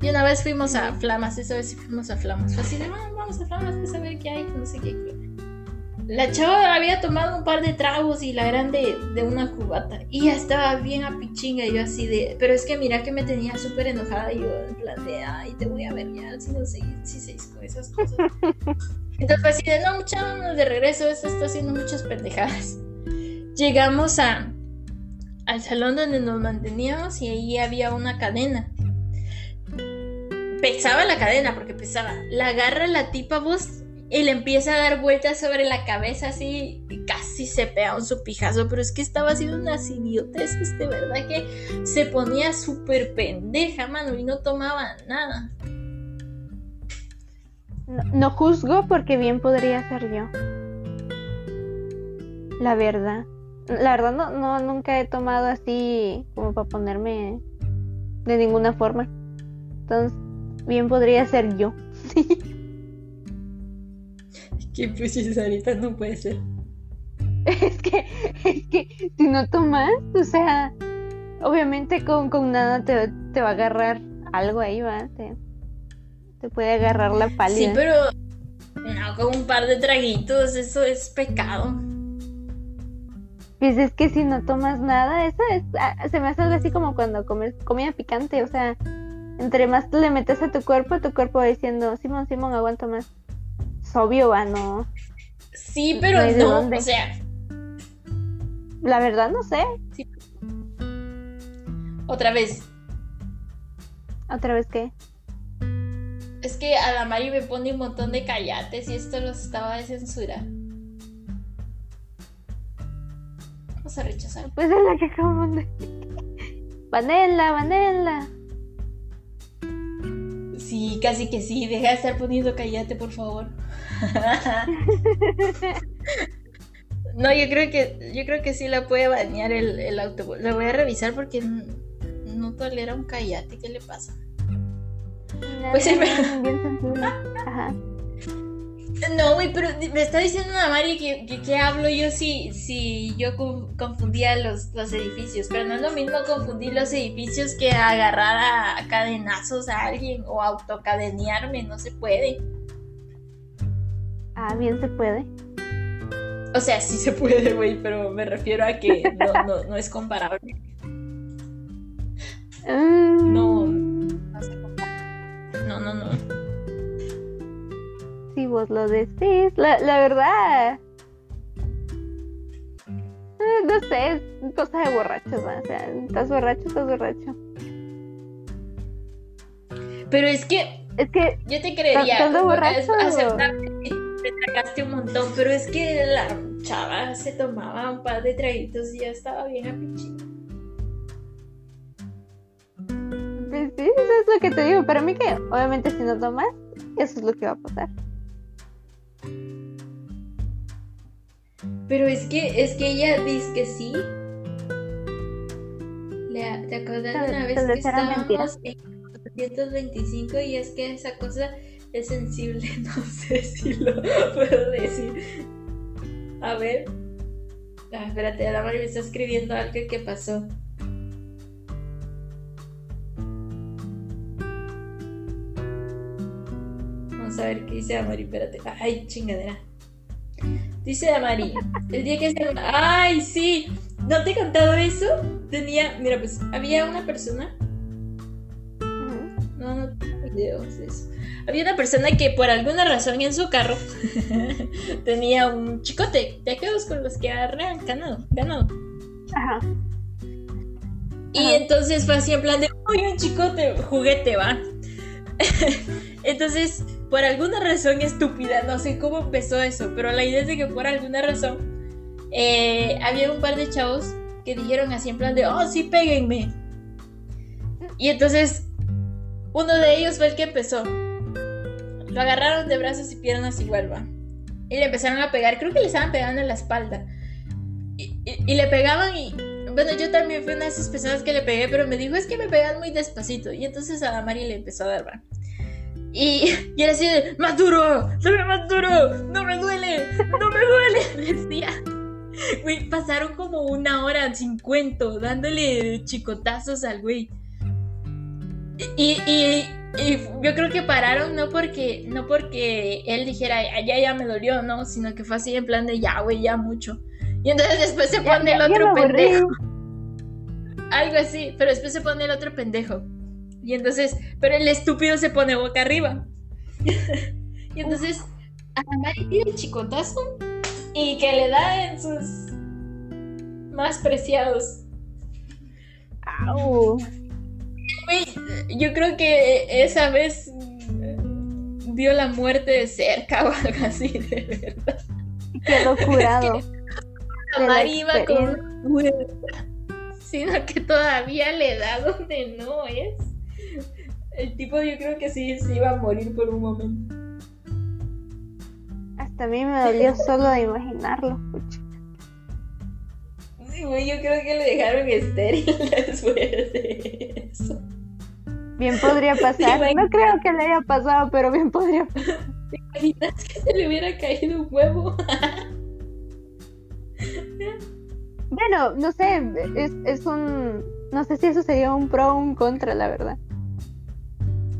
Y una vez fuimos a Flamas, esa vez sí fuimos a Flamas. Fue así de, "Ah, vamos a Flamas, pues a ver qué hay, no sé qué. La chava había tomado un par de tragos y la grande de una cubata. Y ya estaba bien a pichinga. Y yo así de. Pero es que mira que me tenía súper enojada. Y yo en plan de. Ay, te voy a ver ya. Si no seguís, si seguís con esas cosas. Entonces fue así de. No, mucha de regreso. Esto está haciendo muchas pendejadas. Llegamos a. Al salón donde nos manteníamos. Y ahí había una cadena. Pesaba la cadena porque pesaba. La agarra la tipa vos y le empieza a dar vueltas sobre la cabeza así y casi se pega un su pijazo, pero es que estaba haciendo unas idioteces de verdad que se ponía súper pendeja, mano, y no tomaba nada. No, no juzgo porque bien podría ser yo. La verdad. La verdad no, no nunca he tomado así como para ponerme de ninguna forma. Entonces, bien podría ser yo. Que pues ahorita no puede ser. Es que, es que si no tomas, o sea, obviamente con, con nada te, te va a agarrar algo ahí, va. Te, te puede agarrar la pálida. Sí, pero no, con un par de traguitos, eso es pecado. Pues es que si no tomas nada, eso es, ah, se me hace algo así como cuando comes comida picante, o sea, entre más le metes a tu cuerpo, tu cuerpo va diciendo, Simón, Simón, aguanto más. Va, no. Sí, pero No hay de no, dónde. o sea, La verdad no sé. otra vez, Otra vez que. es que a la Mari me pone un montón de callates y esto los estaba de censurar. Vamos a rechazar. Pues es la que confunde. Vanella, Vanella. Sí, casi que sí. Deja de estar poniendo cállate, por favor. No, yo creo que yo creo que sí la puede bañar el, el autobús. La voy a revisar porque no tolera un cállate. ¿Qué le pasa? Pues sensible. Ajá. No, güey, pero me está diciendo una Mari que, que, que hablo yo si, si yo con- confundía los, los edificios, pero no es lo mismo confundir los edificios que agarrar a, a cadenazos a alguien o autocadenearme, no se puede. Ah, bien se puede. O sea, sí se puede, güey, pero me refiero a que no, no, no es comparable. Mm, No, no se compara. No, no, no. Si vos lo decís, la, la verdad. eh, no sé, es cosa de borrachos, ¿no? o sea, estás borracho, estás borracho. Pero es que Es que yo te creería ¿Estás como borracho? es aceptable te tragaste un montón, pero es que la chava se tomaba un par de traguitos y ya estaba bien a pinchito. Pues sí, eso es lo que te digo. Para mí que, obviamente, si no tomas, eso es lo que va a pasar. Pero es que, es que ella dice que sí. ¿Te acuerdas de una vez que mentira. estábamos en 425 y es que esa cosa es sensible? No sé si lo puedo decir. A ver. Ah, espérate, la Mari me está escribiendo algo que pasó. Vamos a ver qué dice la Mari, espérate. Ay, chingadera. Dice Amari, el día que se... ¡Ay, sí! ¿No te he contado eso? Tenía, mira, pues había una persona... No, no tengo videos de eso. Había una persona que por alguna razón en su carro tenía un chicote de aquellos con los que arrean ganado, ganado. Ajá. Y Ajá. entonces fue así en plan de, uy, un chicote, juguete, va. entonces, por alguna razón estúpida, no sé cómo empezó eso, pero la idea es de que por alguna razón eh, había un par de chavos que dijeron así en plan de, oh, sí, péguenme. Y entonces, uno de ellos fue el que empezó. Lo agarraron de brazos y piernas igual, va. Y le empezaron a pegar, creo que le estaban pegando en la espalda. Y, y- le pegaban y... Bueno, yo también fui una de esas personas que le pegué, pero me dijo, es que me pegan muy despacito. Y entonces a Mari le empezó a dar, va. Y, y era así de, más duro, dame más duro, no me duele, no me duele, decía. Güey, pasaron como una hora sin cuento, dándole chicotazos al güey. Y, y, y yo creo que pararon no porque, no porque él dijera, "Ay, ya, ya me dolió, no, sino que fue así en plan de, ya, güey, ya mucho. Y entonces después se pone ya- el otro pendejo. Algo así, pero después se pone el otro pendejo. Y entonces, pero el estúpido se pone boca arriba. y entonces, a Mari tira el chicotazo y que le da en sus más preciados. Au. Yo creo que esa vez vio la muerte de cerca o algo así, de verdad. Quedó curado. Mari iba con sino que todavía le da donde no es. El tipo yo creo que sí se iba a morir por un momento. Hasta a mí me dolió solo de imaginarlo. pucha. Sí, güey, yo creo que le dejaron estéril después de eso. Bien podría pasar. No creo que le haya pasado, pero bien podría pasar. ¿Te imaginas que se le hubiera caído un huevo? Bueno, no sé, es, es un... No sé si eso sería un pro o un contra, la verdad.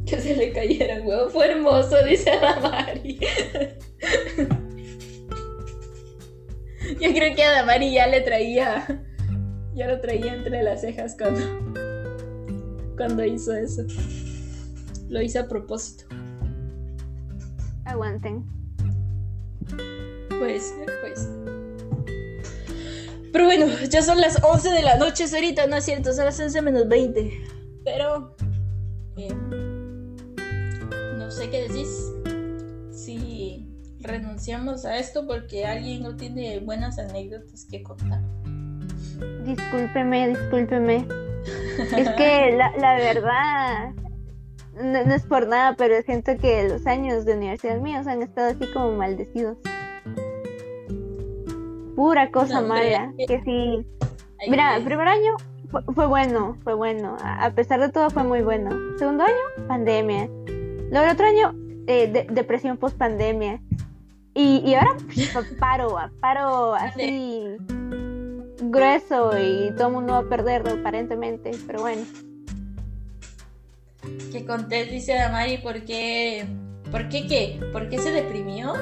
Que se le cayera un huevo. Fue hermoso, dice Adamari. Yo creo que Adamari ya le traía. Ya lo traía entre las cejas cuando. Cuando hizo eso. Lo hizo a propósito. Aguanten. Puede ser, pues. Pero bueno, ya son las 11 de la noche ahorita, no es cierto, son las 11 menos 20. Pero. eh, no sé qué decís. Si renunciamos a esto porque alguien no tiene buenas anécdotas que contar. Discúlpeme, discúlpeme. Es que la, la verdad, no, no es por nada, pero siento que los años de universidad míos han estado así como maldecidos. Pura cosa No, mala. Que sí. Mira, el primer año fue, fue bueno, fue bueno. A pesar de todo fue muy bueno. Segundo año, pandemia. Luego el otro año, eh, de- depresión post pandemia. Y, y ahora pa- paro, paro así grueso y todo el mundo va a perderlo aparentemente, pero bueno. Que contés, dice Damari, ¿por qué? ¿Por qué qué? ¿Por qué se deprimió?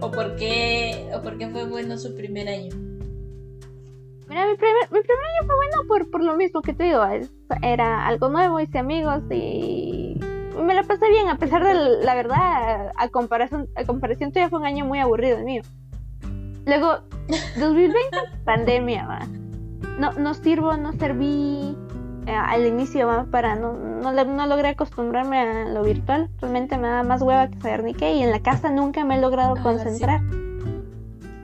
¿O por qué, o por qué fue bueno su primer año? Mira, mi primer, mi primer año fue bueno por, por lo mismo que te digo. Era algo nuevo, hice amigos y me la pasé bien, a pesar de la verdad, a comparación, a comparación tuya fue un año muy aburrido el mío. Luego, 2020, pandemia, va. No, no sirvo, no serví eh, al inicio, va, para no, no, no logré acostumbrarme a lo virtual. Realmente me da más hueva que saber ni qué. Y en la casa nunca me he logrado Ah, sí. concentrar.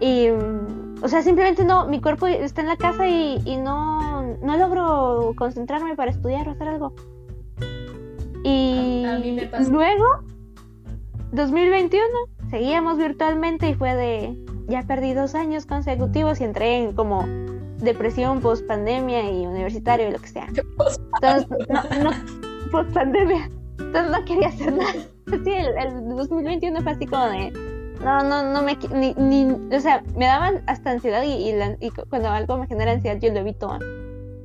Y, mm, o sea, simplemente no, mi cuerpo está en la casa y, y no, no logro concentrarme para estudiar o hacer algo. Y A- a mí me luego, 2021, seguíamos virtualmente y fue de, ya perdí dos años consecutivos y entré en como depresión post pandemia y universitario y lo que sea. Entonces, no, no, post pandemia. Entonces no quería hacer nada. Sí, el, el 2021 fue así como de, no, no, no me, ni, ni, o sea, me daban hasta ansiedad y, y, la- y cu- cuando algo me genera ansiedad yo lo evito.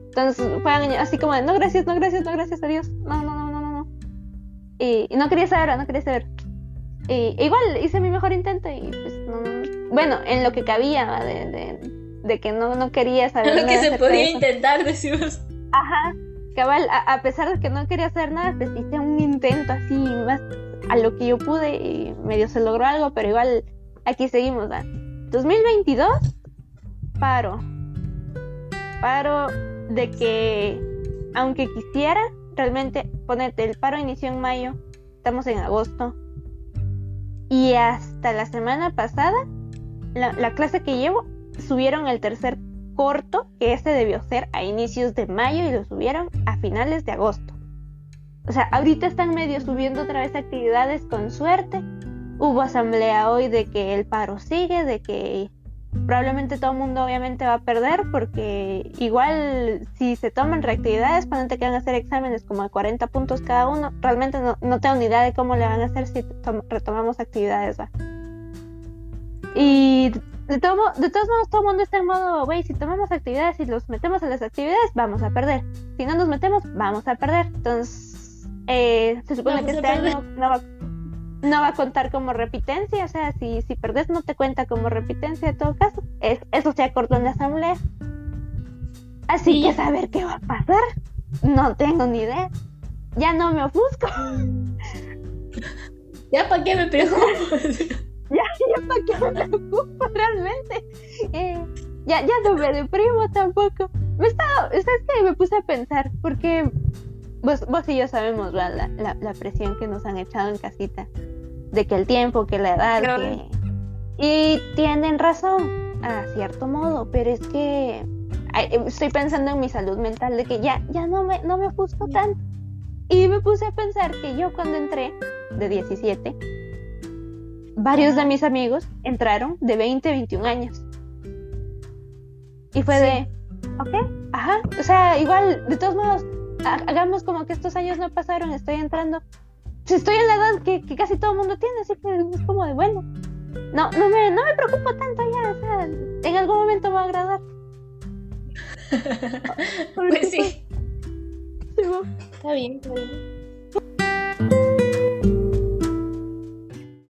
Entonces fue así como de, no, gracias, no, gracias, no, gracias, adiós. No, no, no, no, no, no. Y, y no quería saber, no quería saber. Y igual hice mi mejor intento y pues bueno, en lo que cabía, ¿va? de, de, de que no, no quería saber Lo que se podía eso. intentar, decimos. Ajá, cabal, a, a pesar de que no quería hacer nada, pues hice un intento así, más a lo que yo pude y medio se logró algo, pero igual aquí seguimos, ¿va? 2022, paro. Paro de que, aunque quisiera, realmente, ponete, el paro inició en mayo, estamos en agosto, y hasta la semana pasada, la, la clase que llevo, subieron el tercer corto, que este debió ser a inicios de mayo y lo subieron a finales de agosto. O sea, ahorita están medio subiendo otra vez actividades con suerte. Hubo asamblea hoy de que el paro sigue, de que probablemente todo el mundo obviamente va a perder porque igual si se toman reactividades, ponente que van a hacer exámenes como de 40 puntos cada uno, realmente no, no tengo ni idea de cómo le van a hacer si tom- retomamos actividades. ¿va? Y de, todo, de todos modos todo el mundo está en modo, güey, si tomamos actividades y los metemos a las actividades, vamos a perder. Si no nos metemos, vamos a perder. Entonces, eh, se supone Vamos que este perder. año no va, no va a contar como repitencia, o sea, si, si perdés no te cuenta como repitencia en todo caso. Es, eso se acordó en la asamblea. Así Sí. que saber qué va a pasar, no tengo ni idea. Ya no me ofusco. Ya, ¿para qué me preocupo? ya, ya para qué me preocupo realmente. Eh, ya, ya no me deprimo tampoco. Me estaba, ¿sabes qué? Me puse a pensar, porque vos, vos y yo sabemos la, la, la presión que nos han echado en casita, de que el tiempo, que la edad, que... Y tienen razón, a cierto modo, pero es que ay, estoy pensando en mi salud mental, de que ya, ya no me, no me ofusco tanto. Y me puse a pensar que yo cuando entré, de 17, varios de mis amigos entraron de 20, 21 años. Y fue Sí. de, ok, ajá, o sea, igual, de todos modos, ha- hagamos como que estos años no pasaron, estoy entrando. Si estoy en la edad que, que casi todo el mundo tiene, así que es como de bueno. No, no me, no me preocupo tanto ya, o sea, en algún momento me va a agradar. Pues sí, sí, está bien, está bien.